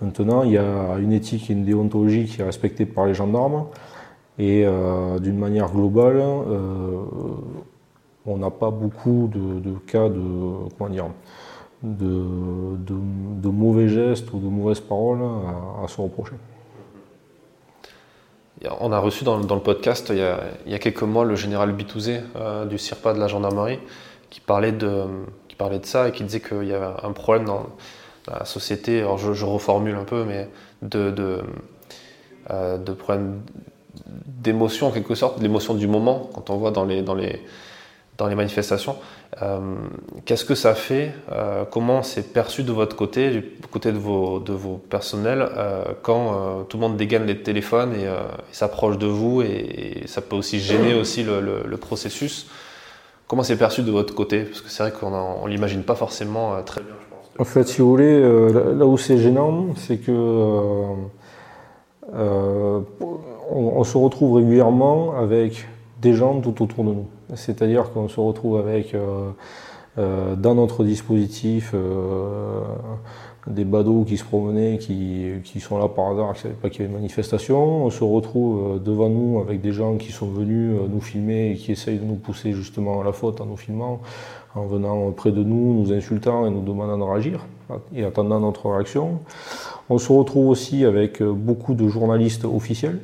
Maintenant, il y a une éthique et une déontologie qui est respectée par les gendarmes. Et d'une manière globale, on n'a pas beaucoup de, cas de, comment dire, de, mauvais gestes ou de mauvaises paroles à, se reprocher. On a reçu dans, le podcast il y, a, quelques mois le général Bitouzé euh, du CIRPA de la gendarmerie qui parlait de, qui parlait de ça et qui disait qu'il y avait un problème dans la société, alors je, reformule un peu, mais de, de, euh, problème d'émotion en quelque sorte, l'émotion du moment, quand on voit dans les, dans les manifestations. Euh, qu'est-ce que ça fait euh, Comment c'est perçu de votre côté, du côté de vos, de vos personnels, euh, quand tout le monde dégaine les téléphones et, s'approche de vous et, ça peut aussi gêner aussi le, processus? Comment c'est perçu de votre côté? Parce que c'est vrai qu'on ne l'imagine pas forcément très bien, je pense. En fait, si vous voulez, là où c'est gênant, c'est que on, se retrouve régulièrement avec des gens tout autour de nous. C'est-à-dire qu'on se retrouve avec euh, euh, dans notre dispositif euh, des badauds qui se promenaient, qui, qui sont là par hasard, qui ne savaient pas qu'il y avait une manifestation. On se retrouve devant nous avec des gens qui sont venus nous filmer et qui essayent de nous pousser justement à la faute en nous filmant, en venant près de nous, nous insultant et nous demandant de réagir et attendant notre réaction. On se retrouve aussi avec beaucoup de journalistes officiels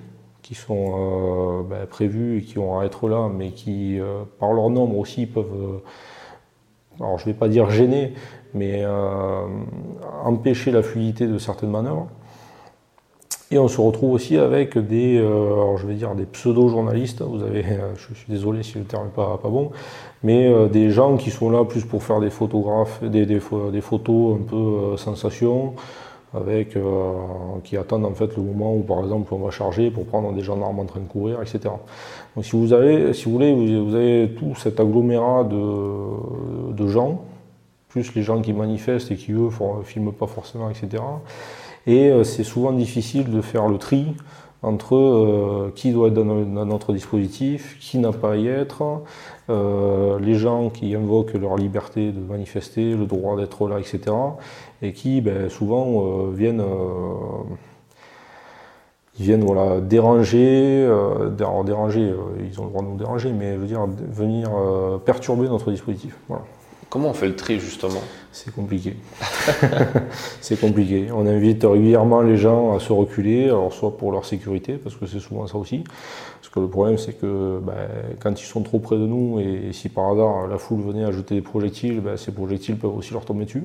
qui sont euh, ben, prévus et qui vont être là, mais qui, euh, par leur nombre aussi, peuvent, euh, alors je ne vais pas dire gêner, mais empêcher la fluidité de certaines manœuvres. Et on se retrouve aussi avec des, je vais dire des pseudo-journalistes. Vous avez, je suis désolé si le terme n'est pas, bon, mais des gens qui sont là plus pour faire des photographes, des, photos un peu sensations, avec, euh, qui attendent en fait le moment où par exemple on va charger pour prendre des gendarmes en train de courir, etc. Donc si vous avez, si vous voulez, vous avez tout cet agglomérat de, de gens, plus les gens qui manifestent et qui eux ne filment pas forcément, etc. Et euh, c'est souvent difficile de faire le tri entre euh, qui doit être dans, notre dispositif, qui n'a pas à y être, euh, les gens qui invoquent leur liberté de manifester, le droit d'être là, etc. Et qui ben, souvent euh, viennent, ils viennent voilà, déranger, déranger, ils ont le droit de nous déranger, mais je veux dire venir perturber notre dispositif. Voilà. Comment on fait le tri justement? C'est compliqué. c'est compliqué. On invite régulièrement les gens à se reculer, alors soit pour leur sécurité, parce que c'est souvent ça aussi. Que le problème c'est que ben, quand ils sont trop près de nous et si par hasard la foule venait à jeter des projectiles, ben, ces projectiles peuvent aussi leur tomber dessus.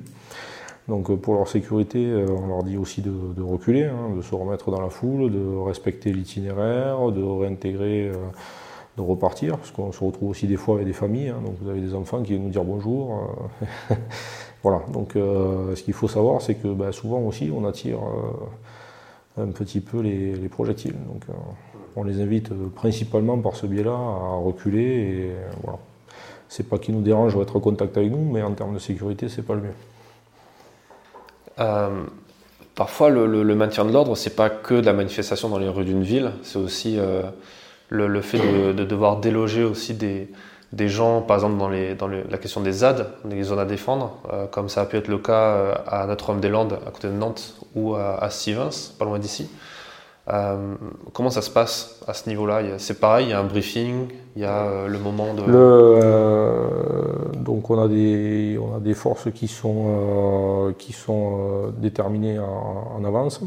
Donc pour leur sécurité, euh, on leur dit aussi de, reculer, hein, de se remettre dans la foule, de respecter l'itinéraire, de réintégrer. Euh, de repartir, parce qu'on se retrouve aussi des fois avec des familles, hein. donc vous avez des enfants qui viennent nous dire bonjour. Euh, voilà, donc euh, ce qu'il faut savoir, c'est que bah, souvent aussi on attire euh, un petit peu les, projectiles. On les invite principalement par ce biais-là à reculer et voilà. C'est pas qui nous dérange d'être en contact avec nous, mais en termes de sécurité, c'est pas le mieux. parfois, le, maintien de l'ordre, c'est pas que de la manifestation dans les rues d'une ville, c'est aussi le, fait de, devoir déloger aussi des, gens, par exemple dans, la question des ZAD, des zones à défendre, euh, comme ça a pu être le cas euh, à Notre-Dame-des-Landes, à côté de Nantes, ou à, Stevens, pas loin d'ici. Euh, comment ça se passe à ce niveau-là C'est pareil, il y a un briefing, il y a le moment de... donc on a, des, on a des forces qui sont, qui sont déterminées en avance.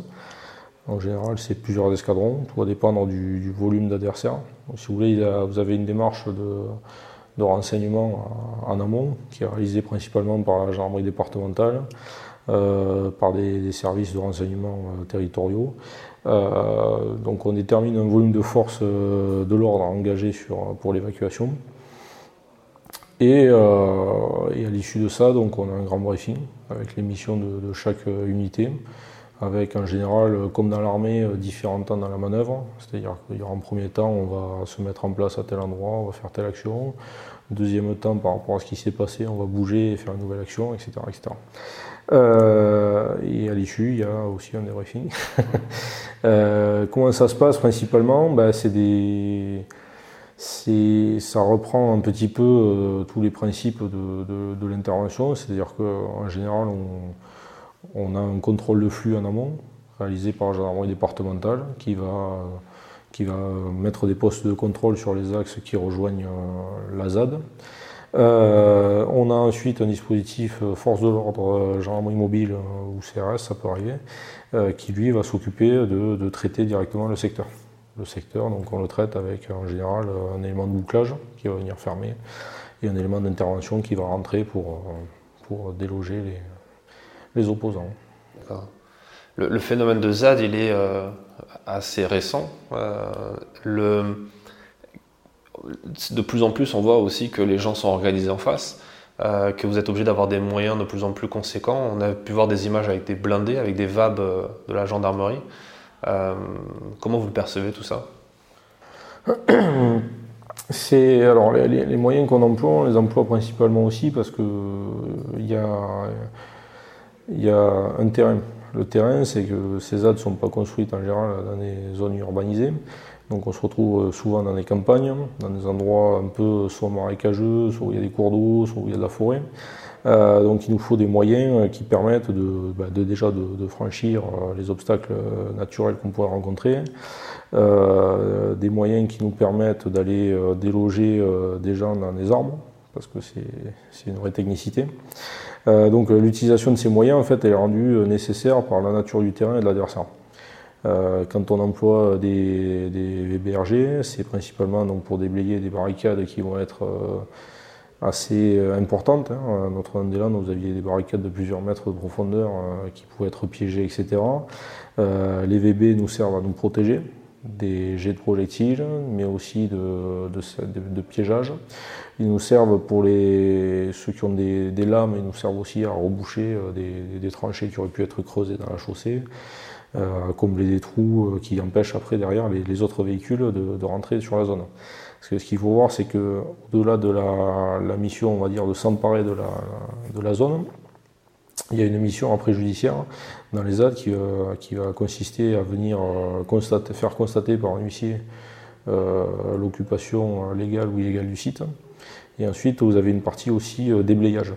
En général, c'est plusieurs escadrons, tout va dépendre du, volume d'adversaires. Si vous voulez, vous avez une démarche de, renseignement en amont qui est réalisée principalement par la gendarmerie départementale, euh, par des, services de renseignement euh, territoriaux. Euh, donc on détermine un volume de force de l'ordre engagé pour l'évacuation. Et, à l'issue de ça, donc on a un grand briefing avec les missions de chaque unité avec en général, euh, comme dans l'armée, euh, différents temps dans la manœuvre. C'est-à-dire qu'il y aura en premier temps, on va se mettre en place à tel endroit, on va faire telle action. Deuxième temps, par rapport à ce qui s'est passé, on va bouger et faire une nouvelle action, etc. etc. Euh, et à l'issue, il y a aussi un débriefing. comment ça se passe principalement? Ben, c'est des... Ça reprend un petit peu tous les principes de, de l'intervention, c'est-à-dire qu'en général, on, on a un contrôle de flux en amont, réalisé par la gendarmerie départementale, qui va, qui va mettre des postes de contrôle sur les axes qui rejoignent euh, la ZAD. Euh, on a ensuite un dispositif euh, force de l'ordre, gendarmerie mobile ou CRS, ça peut arriver, qui lui va s'occuper de, traiter directement le secteur. Le secteur, donc on le traite avec en général un élément de bouclage qui va venir fermer et un élément d'intervention qui va rentrer pour, déloger les, opposants. Le, phénomène de ZAD, il est euh, assez récent. Euh, de plus en plus, on voit aussi que les gens sont organisés en face, euh, que vous êtes obligé d'avoir des moyens de plus en plus conséquents. On a pu voir des images avec des blindés, avec des VAB de la gendarmerie. comment vous percevez tout ça? C'est alors les, moyens qu'on emploie, on les emploie principalement aussi parce que il y a il y a un terrain. Le terrain, c'est que ces ZAD ne sont pas construites en général dans des zones urbanisées. Donc on se retrouve souvent dans des campagnes, dans des endroits un peu soit marécageux, soit où il y a des cours d'eau, soit où il y a de la forêt. Euh, donc il nous faut des moyens qui permettent de, bah, déjà de, franchir euh, les obstacles naturels qu'on pourrait rencontrer, euh, des moyens qui nous permettent d'aller déloger des gens dans des arbres, parce que c'est une vraie technicité. Euh, donc l'utilisation de ces moyens en fait, est rendue euh, nécessaire par la nature du terrain et de l'adversaire. Euh, quand on emploie des, des VBRG, c'est principalement donc, pour déblayer des barricades qui vont être assez importantes. Hein. Notre-Dame-des-Landes, vous aviez des barricades de plusieurs mètres de profondeur qui pouvaient être piégées, etc. les VB nous servent à nous protéger des jets de projectiles, mais aussi de, piégeage. Ils nous servent pour les, ceux qui ont des, lames, ils nous servent aussi à reboucher euh, des, tranchées qui auraient pu être creusées dans la chaussée, euh, à combler des trous euh, qui empêchent après derrière les, autres véhicules de, rentrer sur la zone. Parce que ce qu'il faut voir, c'est que au-delà de la, mission, on va dire, de s'emparer de la, de la zone, il y a une mission après judiciaire dans les ZAD qui, qui va consister à venir constater, faire constater par un huissier l'occupation légale ou illégale du site. Et ensuite, vous avez une partie aussi euh, déblayage.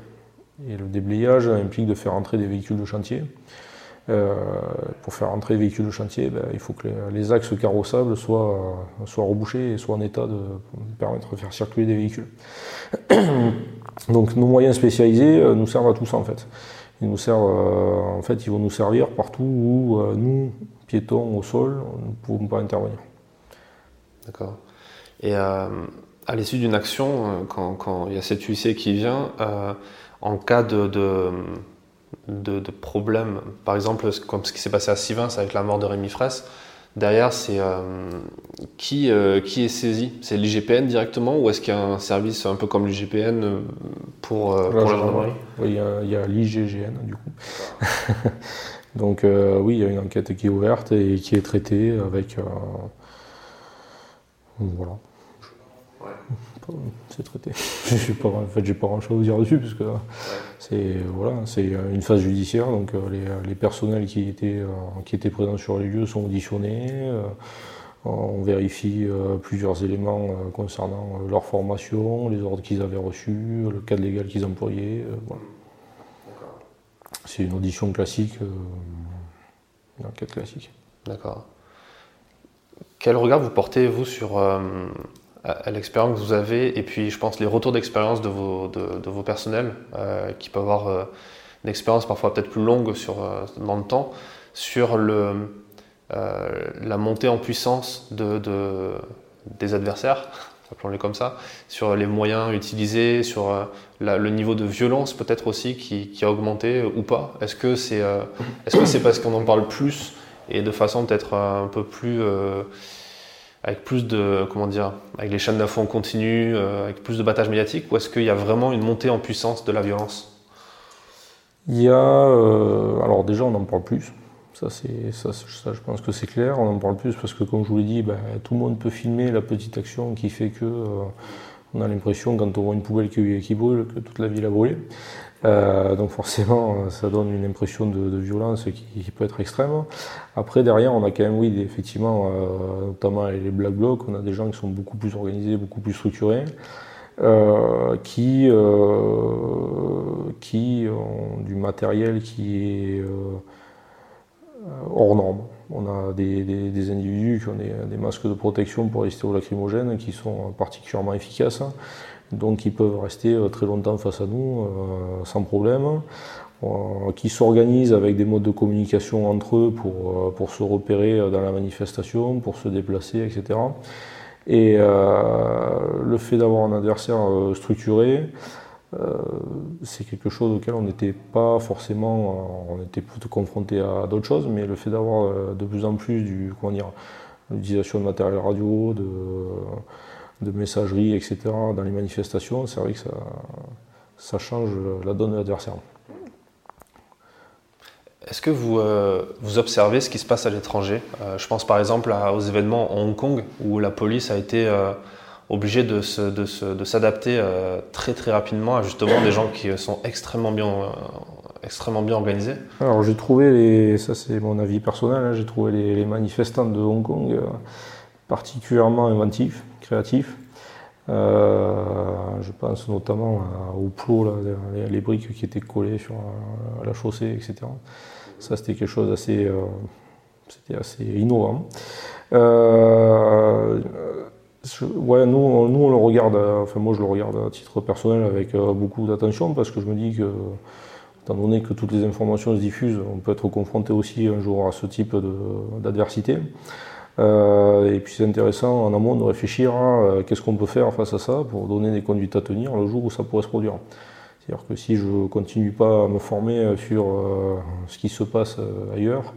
Et le déblayage implique de faire entrer des véhicules de chantier pour faire entrer les véhicules de chantier, ben, il faut que les, axes carrossables soient, soient rebouchés et soient en état de permettre de faire circuler des véhicules. Donc nos moyens spécialisés nous servent à tout ça en fait. Ils nous servent, en fait, ils vont nous servir partout où nous, piétons au sol, nous ne pouvons pas intervenir. D'accord. Et euh, à l'issue d'une action, euh, quand, il y a cette huissier qui vient, euh, en cas de, problème, par exemple, comme ce qui s'est passé à Sivins avec la mort de Rémi Fraisse, derrière, c'est qui, qui est saisi? C'est l'IGPN directement ou est-ce qu'il y a un service un peu comme l'IGPN pour, pour la gendarmerie Oui, il y a, l'IGGN du coup. Donc oui, il y a une enquête qui est ouverte et qui est traitée avec... voilà. C'est traité. j'ai pas, en fait, j'ai pas grand chose à dire dessus parce que c'est voilà, c'est une phase judiciaire. Donc euh, les, personnels qui étaient euh, qui étaient présents sur les lieux sont auditionnés. Euh, on vérifie plusieurs éléments concernant leur formation, les ordres qu'ils avaient reçus, le cadre légal qu'ils employaient. C'est une audition classique, une enquête classique. D'accord. Quel regard vous portez, vous, sur, à, l'expérience que vous avez et puis je pense les retours d'expérience de vos, de, vos personnels euh, qui peuvent avoir euh, une expérience parfois peut-être plus longue sur, euh, dans le temps sur le, la montée en puissance de, des adversaires, appelons-les comme ça, sur les moyens utilisés, sur le niveau de violence peut-être aussi qui, a augmenté ou pas. Est-ce que c'est est -ce c'est parce qu'on en parle plus et de façon peut-être un peu plus avec plus de, comment dire, avec les chaînes d'infos en continu, euh, avec plus de battage médiatique, ou est-ce qu'il y a vraiment une montée en puissance de la violence? Il y a, euh, alors déjà on en parle plus, ça, ça, je pense que c'est clair, on en parle plus parce que comme je vous l'ai dit, ben, tout le monde peut filmer la petite action qui fait que euh, on a l'impression quand on voit une poubelle qui brûle que toute la ville a brûlé. Euh, donc forcément, ça donne une impression de, violence qui, peut être extrême. Après, derrière, on a quand même, oui, effectivement, euh, notamment les Black Blocs, on a des gens qui sont beaucoup plus organisés, beaucoup plus structurés, euh, qui, ont du matériel qui est hors norme. On a des, individus qui ont des, masques de protection pour les lacrymogènes qui sont particulièrement efficaces donc ils peuvent rester euh, très longtemps face à nous euh, sans problème, euh, qui s'organisent avec des modes de communication entre eux pour, pour se repérer dans la manifestation, pour se déplacer, etc. Et le fait d'avoir un adversaire structuré, c'est quelque chose auquel on n'était pas forcément, on était plutôt confronté à d'autres choses, mais le fait d'avoir de plus en plus du, comment dire, l'utilisation de matériel radio, de, de messagerie, etc. dans les manifestations, c'est vrai que ça, ça change la donne de l'adversaire. Est-ce que vous, euh, vous observez ce qui se passe à l'étranger? Euh, Je pense par exemple aux événements en Hong Kong où la police a été euh, obligée de, s'adapter très très rapidement à justement des gens qui sont extrêmement bien, extrêmement bien organisés. Alors j'ai trouvé, les, ça c'est mon avis personnel, hein, j'ai trouvé les, manifestants de Hong Kong particulièrement inventifs Euh, je pense notamment au plot, les, briques qui étaient collées sur euh, la chaussée, etc. Ça, c'était quelque chose d'assez euh, c'était assez innovant. ouais, nous, nous, on le regarde, enfin moi je le regarde à titre personnel avec beaucoup d'attention parce que je me dis que, étant donné que toutes les informations se diffusent, on peut être confronté aussi un jour à ce type d'adversité. Euh, et puis c'est intéressant en amont de réfléchir à euh, qu'est-ce qu'on peut faire face à ça pour donner des conduites à tenir le jour où ça pourrait se produire. C'est-à-dire que si je ne continue pas à me former sur euh, ce qui se passe ailleurs,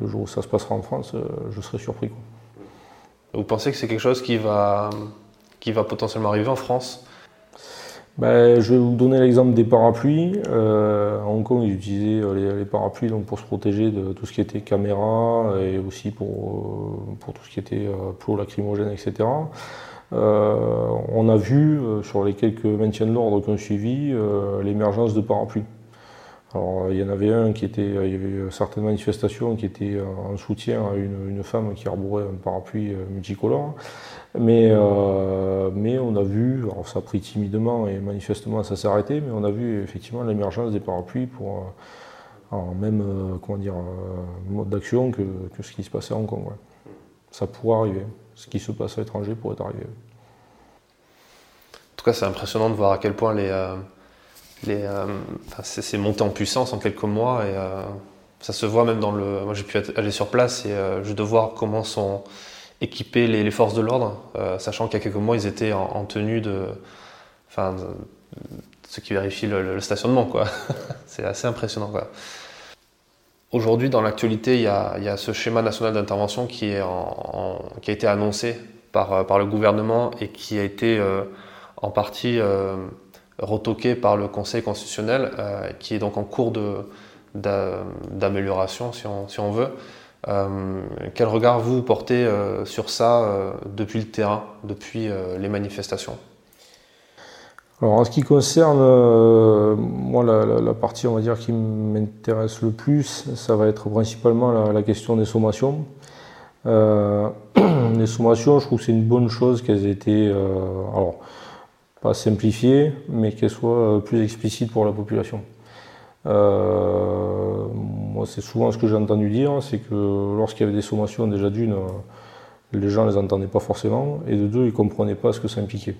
le jour où ça se passera en France, je serai surpris. Vous pensez que c'est quelque chose qui va, qui va potentiellement arriver en France? Ben, je vais vous donner l'exemple des parapluies. Euh, à Hong Kong, ils utilisaient euh, les, parapluies donc, pour se protéger de tout ce qui était caméra et aussi pour, euh, pour tout ce qui était plot lacrymogène, etc. on a vu sur les quelques maintiens de l'ordre qu'on suivi l'émergence de parapluies. Alors, il y en avait un qui était, il y avait certaines manifestations qui étaient en soutien à une, femme qui arborait un parapluie multicolore. Mais, euh, mais on a vu, alors ça a pris timidement et manifestement ça s'est arrêté, mais on a vu effectivement l'émergence des parapluies pour, en même comment dire, mode d'action que, ce qui se passait à Hong Kong. Ça pourrait arriver. Ce qui se passe à l'étranger pourrait arriver. En tout cas, c'est impressionnant de voir à quel point les, les, c'est monté en puissance en quelques mois et ça se voit même dans le. Moi, j'ai pu aller sur place et juste de voir comment sont équipées les, forces de l'ordre, sachant qu'il y a quelques mois, ils étaient en, tenue de. Enfin, ce qui vérifie le, stationnement, quoi. c'est assez impressionnant. Aujourd'hui, dans l'actualité, il, y a ce schéma national d'intervention qui, a été annoncé par, le gouvernement et qui a été euh, en partie euh, retoqué par le Conseil constitutionnel, euh, qui est donc en cours d'amélioration, si, on, si on veut. quel regard vous portez sur ça depuis le terrain, depuis les manifestations? Alors en ce qui concerne euh, moi la, partie on va dire qui m'intéresse le plus, ça va être principalement la, question des sommations. Euh, les sommations, je trouve que c'est une bonne chose qu'elles aient été euh, pas simplifiées, mais qu'elles soient plus explicites pour la population. moi c'est souvent ce que j'ai entendu dire, c'est que lorsqu'il y avait des sommations déjà d'une, les gens ne les entendaient pas forcément, et de deux, ils ne comprenaient pas ce que ça impliquait.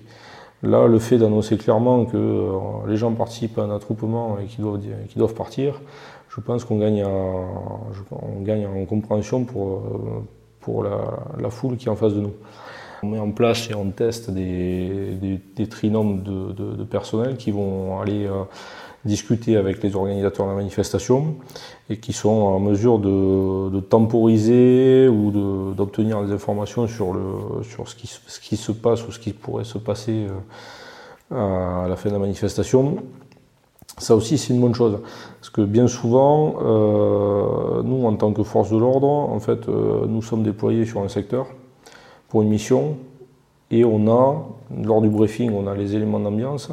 Là, le fait d'annoncer clairement que euh, les gens participent à un attroupement et qu'ils doivent, partir, je pense qu'on gagne, en, compréhension euh, pour la, foule qui est en face de nous. On met en place et on teste des, des, trinômes de, de, personnel qui vont aller euh, discuter avec les organisateurs de la manifestation et qui sont en mesure de, temporiser ou d'obtenir des informations sur, ce, qui, se passe ou ce qui pourrait se passer euh, à la fin de la manifestation. Ça aussi, c'est une bonne chose. Parce que bien souvent, euh, nous, en tant que force de l'ordre, en fait, nous sommes déployés sur un secteur pour une mission et on a, lors du briefing, on a les éléments d'ambiance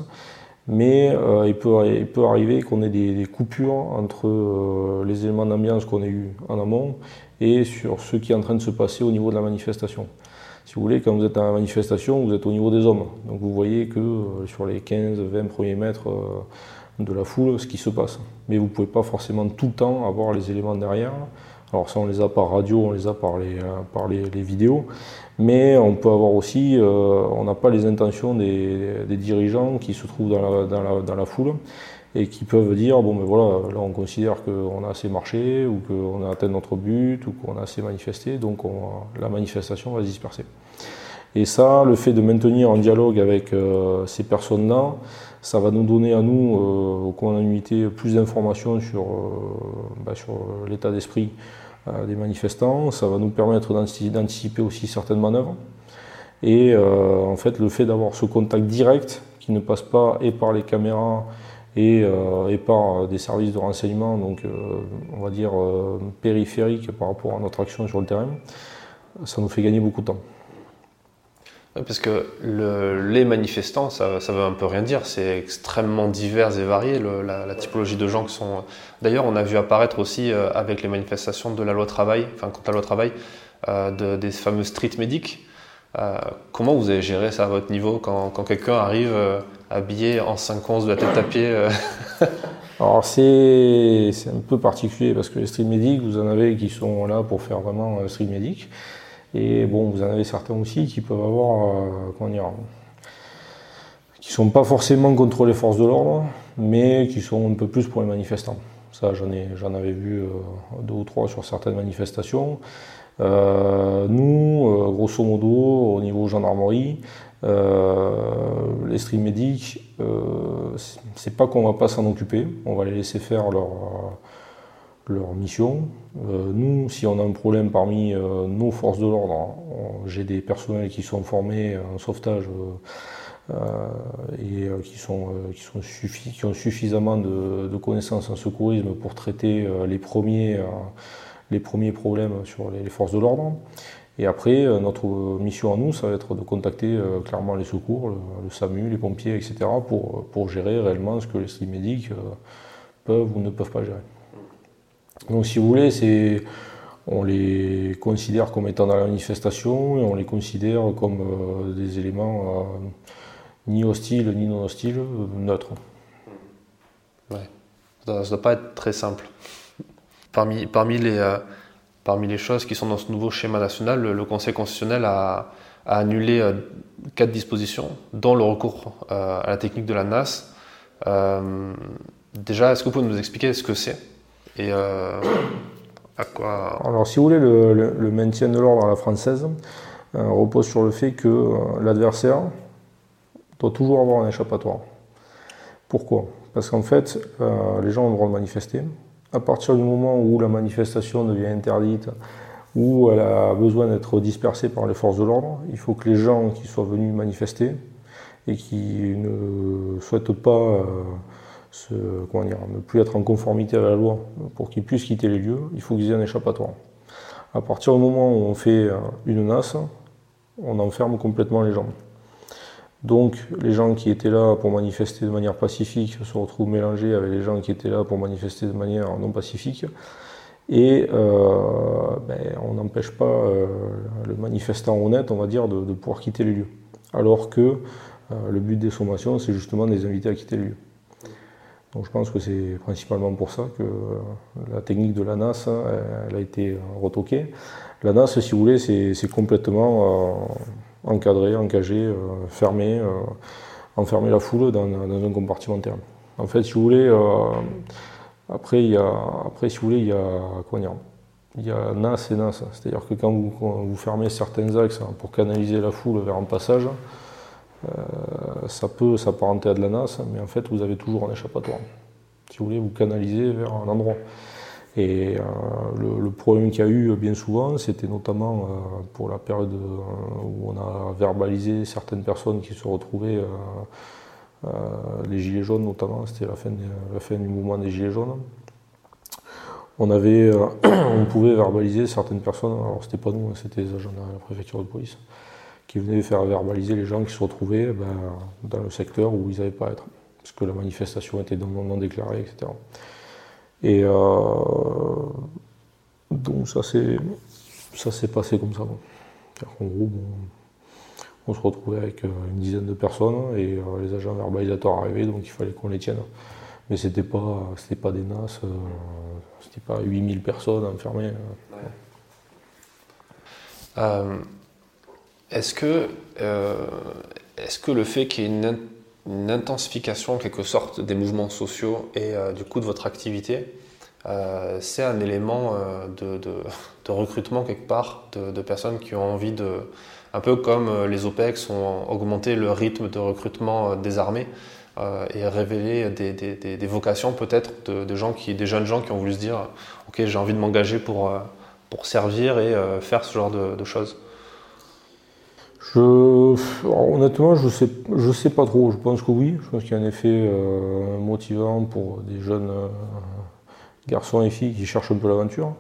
mais euh, il, peut, il, peut, arriver qu'on ait des, coupures entre euh, les éléments d'ambiance qu'on a eu en amont et sur ce qui est en train de se passer au niveau de la manifestation. Si vous voulez, quand vous êtes à la manifestation, vous êtes au niveau des hommes. Donc vous voyez que euh, sur les 15-20 premiers mètres de la foule, ce qui se passe. Mais vous ne pouvez pas forcément tout le temps avoir les éléments derrière. Alors ça, on les a par radio, on les a par les, par les, vidéos mais on peut avoir aussi, euh, on n'a pas les intentions des, dirigeants qui se trouvent dans la, foule et qui peuvent dire bon ben voilà là on considère qu'on a assez marché ou qu'on a atteint notre but ou qu'on a assez manifesté donc la manifestation va se disperser. Et ça, le fait de maintenir un dialogue avec euh, ces personnes-là, ça va nous donner à nous, euh, au cours de unité, plus d'informations sur, ben, sur l'état d'esprit euh, des manifestants. Ça va nous permettre d'anticiper aussi certaines manœuvres. Et euh, en fait, le fait d'avoir ce contact direct qui ne passe pas et par les caméras et, euh, et par des services de renseignement, donc on va dire périphériques par rapport à notre action sur le terrain, ça nous fait gagner beaucoup de temps. Parce que les manifestants, ça, ça veut un peu rien dire. C'est extrêmement divers et varié, la, typologie de gens qui sont. D'ailleurs, on a vu apparaître aussi euh, avec les manifestations de la loi travail, enfin contre la loi travail, euh, des fameux street medics. Euh, comment vous avez géré ça à votre niveau quand, quelqu'un arrive habillé en 5-11 de la tête à pied Alors c'est un peu particulier parce que les street medics, vous en avez qui sont là pour faire vraiment street medic. Et bon, vous en avez certains aussi qui peuvent avoir, euh, comment dire, qui sont pas forcément contre les forces de l'ordre, mais qui sont un peu plus pour les manifestants. Ça, j'en, ai, j'en avais vu euh, deux ou trois sur certaines manifestations. Euh, nous, grosso modo, au niveau gendarmerie, les stream medics, c'est pas qu'on va pas s'en occuper, on va les laisser faire leur leur mission. Euh, nous, si on a un problème parmi euh, nos forces de l'ordre, j'ai des personnels qui sont formés en sauvetage euh, et qui, sont, qui, ont suffisamment de, connaissances en secourisme pour traiter les, premiers, les premiers problèmes sur les, forces de l'ordre. Et après, notre mission à nous, ça va être de contacter clairement les secours, le, SAMU, les pompiers, etc., pour, pour gérer réellement ce que les medics peuvent ou ne peuvent pas gérer. Donc si vous voulez, on les considère comme étant dans la manifestation et on les considère comme euh, des éléments euh, ni hostiles ni non hostiles, neutres. Ouais. Ça ne doit pas être très simple. parmi, parmi, les, parmi les choses qui sont dans ce nouveau schéma national, le, Conseil constitutionnel a, a annulé quatre dispositions, dont le recours à la technique de la NAS. déjà, est-ce que vous pouvez nous expliquer ce que c'est? Et à quoi Alors, si vous voulez, le, maintien de l'ordre à la française repose sur le fait que l'adversaire doit toujours avoir un échappatoire. Pourquoi? Parce qu'en fait, euh, les gens ont le droit de manifester. À partir du moment où la manifestation devient interdite, où elle a besoin d'être dispersée par les forces de l'ordre, il faut que les gens qui soient venus manifester et qui ne souhaitent pas euh, ne plus être en conformité à la loi pour qu'ils puissent quitter les lieux, il faut qu'ils aient un échappatoire. À partir du moment où on fait euh, une nasse, on enferme complètement les gens. Donc les gens qui étaient là pour manifester de manière pacifique se retrouvent mélangés avec les gens qui étaient là pour manifester de manière non pacifique. Et euh, ben, on n'empêche pas euh, le manifestant honnête, on va dire, de, pouvoir quitter les lieux. Alors que le but des sommations, c'est justement de les inviter à quitter les lieux. Donc je pense que c'est principalement pour ça que la technique de l'ANAS, elle a été retoquée. L'ANAS, si vous voulez, c'est complètement encadrer, encager, euh, fermer, euh, la foule dans, un compartiment interne. En fait, si vous voulez, euh, après, il y a, après, si vous voulez, il y a, quoi dire, il y a NAS et NAS. C'est-à-dire que quand vous, vous, fermez certains axes pour canaliser la foule vers un passage, ça peut s'apparenter à de la NAS, mais en fait, vous avez toujours un échappatoire. Si vous voulez, vous canalisez vers un endroit. Et euh, le, problème qu'il y a eu bien souvent, c'était notamment euh, pour la période euh, où on a verbalisé certaines personnes qui se retrouvaient, les Gilets jaunes notamment, c'était la fin, la fin du mouvement des Gilets jaunes. On, avait, on pouvait verbaliser certaines personnes, alors c'était pas nous, hein, c'était les agents de la préfecture de police, qui venaient faire verbaliser les gens qui se retrouvaient ben, dans le secteur où ils n'avaient pas à être, parce que la manifestation était non, non déclarée, etc. Et euh, donc ça s'est ça passé comme ça. En gros, on, se retrouvait avec euh, une dizaine de personnes et euh, les agents verbalisateurs arrivaient, donc il fallait qu'on les tienne. Mais c'était pas pas des NAS, c'était pas 8000 personnes enfermées. Est-ce que est-ce que le fait qu'il y ait une intensification en quelque sorte des mouvements sociaux et euh, du coup de votre activité, euh, c'est un élément euh, de, recrutement quelque part de, personnes qui ont envie de, un peu comme les OPEX ont augmenté le rythme de recrutement des armées et révélé des, vocations peut-être de, des jeunes gens qui ont voulu se dire ok j'ai envie de m'engager pour, pour servir et faire ce genre de choses. Je, honnêtement, je sais, sais pas trop. Je pense que oui. Je pense qu'il y a un effet euh, motivant pour des jeunes euh, garçons et filles qui cherchent un peu l'aventure.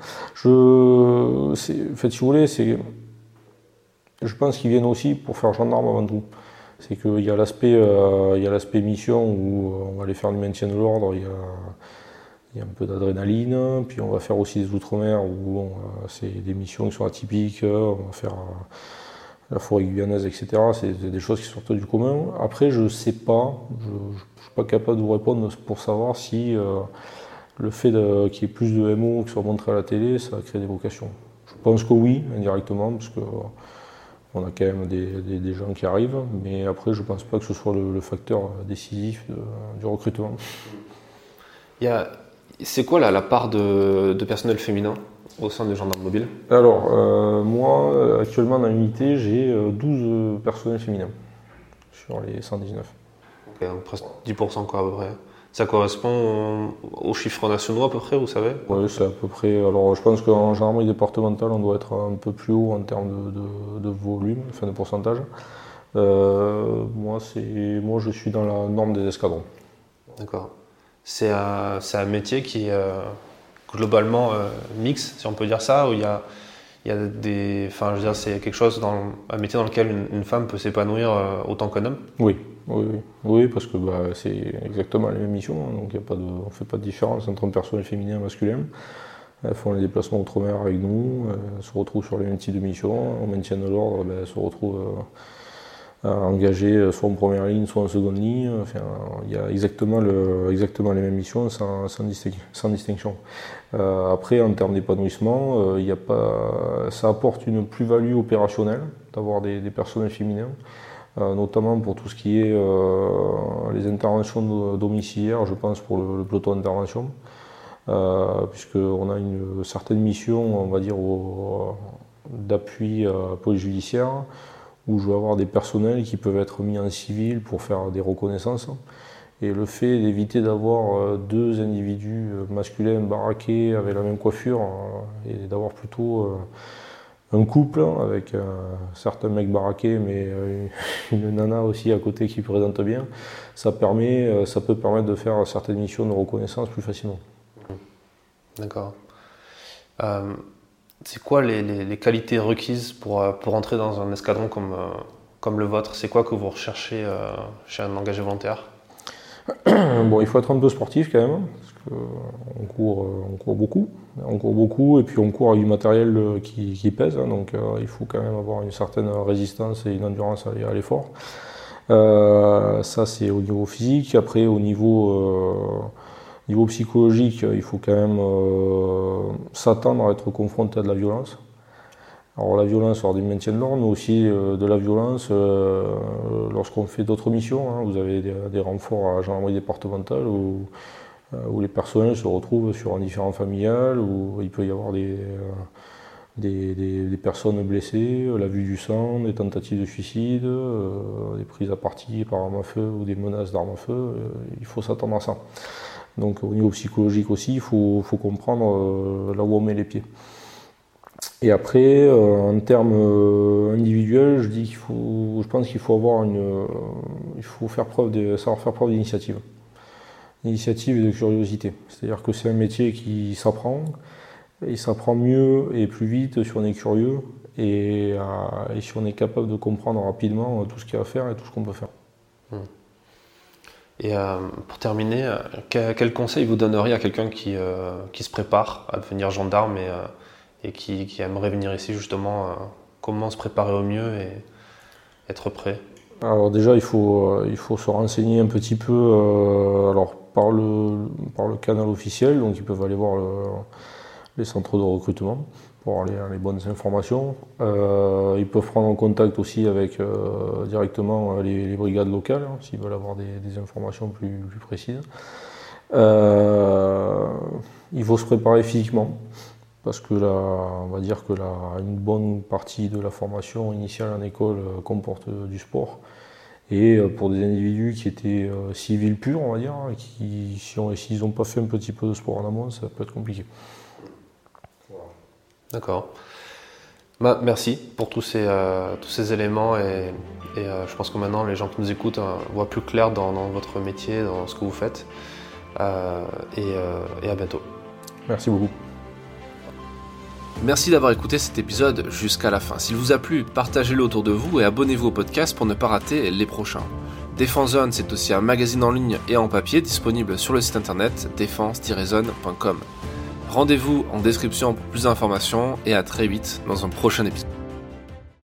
En fait, si vous voulez, je pense qu'ils viennent aussi pour faire gendarme avant tout. C'est qu'il y a l'aspect, euh, y a l'aspect mission où on va aller faire du maintien de l'ordre. Il y a, y a un peu d'adrénaline, puis on va faire aussi des outre-mer où c'est des missions qui sont atypiques. On va faire la forêt guyanaise, etc. C'est des choses qui sortent du commun. Après, je ne sais pas, je ne suis pas capable de vous répondre pour savoir si euh, le fait qu'il y ait plus de MO qui soient montrés à la télé, ça va créer des vocations. Je pense que oui, indirectement, parce que on a quand même des, gens qui arrivent, mais après, je ne pense pas que ce soit le, facteur décisif du recrutement. C'est quoi la part de personnel féminin? Au sein des gendarmes mobiles Alors, euh, moi, actuellement dans l'unité, j'ai 12 euh, personnels féminins sur les 119. Ok, donc presque 10% quoi à peu près. Ça correspond aux chiffres nationaux à peu près, vous savez? Oui, c'est à peu près. Alors, je pense qu'en gendarmerie départementale, on doit être un peu plus haut en termes de, volume, enfin de pourcentage. Euh, moi, moi, je suis dans la norme des escadrons. D'accord. C'est un, un, métier qui, globalement euh, mix, si on peut dire ça, où il y a, y a des. Enfin, je veux dire, c'est quelque chose, dans, un métier dans lequel une, femme peut s'épanouir euh, autant qu'un homme oui. Oui, oui, parce que bah, c'est exactement la même mission, hein, donc y a pas on ne fait pas de différence entre un personnel féminin et masculin. Elles font les déplacements outre-mer avec nous, elles se retrouvent sur les mêmes types de missions, au maintien de l'ordre, ben, elles se retrouvent engagé soit en première ligne, soit en seconde ligne. Enfin, il y a exactement, le, exactement les mêmes missions sans, sans, distinction. après, en termes d'épanouissement, pas, ça apporte une plus-value opérationnelle d'avoir des, des personnels féminins. Euh, notamment pour tout ce qui est euh, les interventions domiciliaires, je pense pour le, peloton d'intervention, euh, puisqu'on a une certaine mission, on va dire, d'appui police judiciaire, où je vais avoir des personnels qui peuvent être mis en civil pour faire des reconnaissances. Et le fait d'éviter d'avoir deux individus masculins baraqués avec la même coiffure et d'avoir plutôt un couple avec euh, certains mecs baraqués, mais euh, une nana aussi à côté qui présente bien, ça, permet, euh, ça peut permettre de faire certaines missions de reconnaissance plus facilement. D'accord. C'est quoi les, qualités requises pour, pour entrer dans un escadron comme, comme le vôtre? C'est quoi que vous recherchez chez un engagé volontaire? Bon, il faut être un peu sportif quand même, on court, euh, on court beaucoup, on court beaucoup et puis on court avec du matériel euh, qui, pèse, hein, donc euh, il faut quand même avoir une certaine résistance et une endurance à, l'effort. ça c'est au niveau physique. Après au niveau, niveau psychologique, il faut quand même s'attendre à être confronté à de la violence. Alors la violence hors du maintien de l'ordre, mais aussi de la violence lorsqu'on fait d'autres missions. Hein. Vous avez des, renforts à la gendarmerie départementale euh, où les personnages se retrouvent sur un différent familial, où il peut y avoir des, euh, des, personnes blessées, la vue du sang, des tentatives de suicide, euh, des prises à partie par arme à feu ou des menaces d'armes à feu. il faut s'attendre à ça. Donc au niveau psychologique aussi, il faut, comprendre là où on met les pieds. Et après, en termes individuels, je dis qu'il faut, je pense qu'il faut avoir une, il faut faire preuve de, savoir faire preuve d'initiative d'initiative et de curiosité. C'est-à-dire que c'est un métier qui s'apprend, il s'apprend mieux et plus vite si on est curieux et, euh, si on est capable de comprendre rapidement tout ce qu'il y a à faire et tout ce qu'on peut faire. Hmm. Et euh, pour terminer, euh, quel, conseil vous donneriez à quelqu'un qui, qui, se prépare à devenir gendarme et, et qui, qui, aimerait venir ici justement Comment se préparer au mieux et être prêt? Alors déjà, il faut, il faut se renseigner un petit peu. alors par le, par le canal officiel, donc ils peuvent aller voir les centres de recrutement pour avoir les, bonnes informations. Euh, ils peuvent prendre en contact aussi avec euh, directement les, brigades locales hein, s'ils veulent avoir des, informations plus, précises. Euh, il faut se préparer physiquement parce que là, on va dire que une bonne partie de la formation initiale en école comporte du sport. Et euh, pour des individus qui étaient euh, civils purs, on va dire, qui, s'ils n'ont pas fait un petit peu de sport en amont, ça peut être compliqué. D'accord. Bah, merci pour tous ces, euh, tous ces éléments et, je pense que maintenant les gens qui nous écoutent voient plus clair dans, votre métier, dans ce que vous faites. et à bientôt. Merci beaucoup. Merci d'avoir écouté cet épisode jusqu'à la fin. S'il vous a plu, partagez-le autour de vous et abonnez-vous au podcast pour ne pas rater les prochains. Défense Zone, c'est aussi un magazine en ligne et en papier disponible sur le site internet défense-zone.com. Rendez-vous en description pour plus d'informations et à très vite dans un prochain épisode.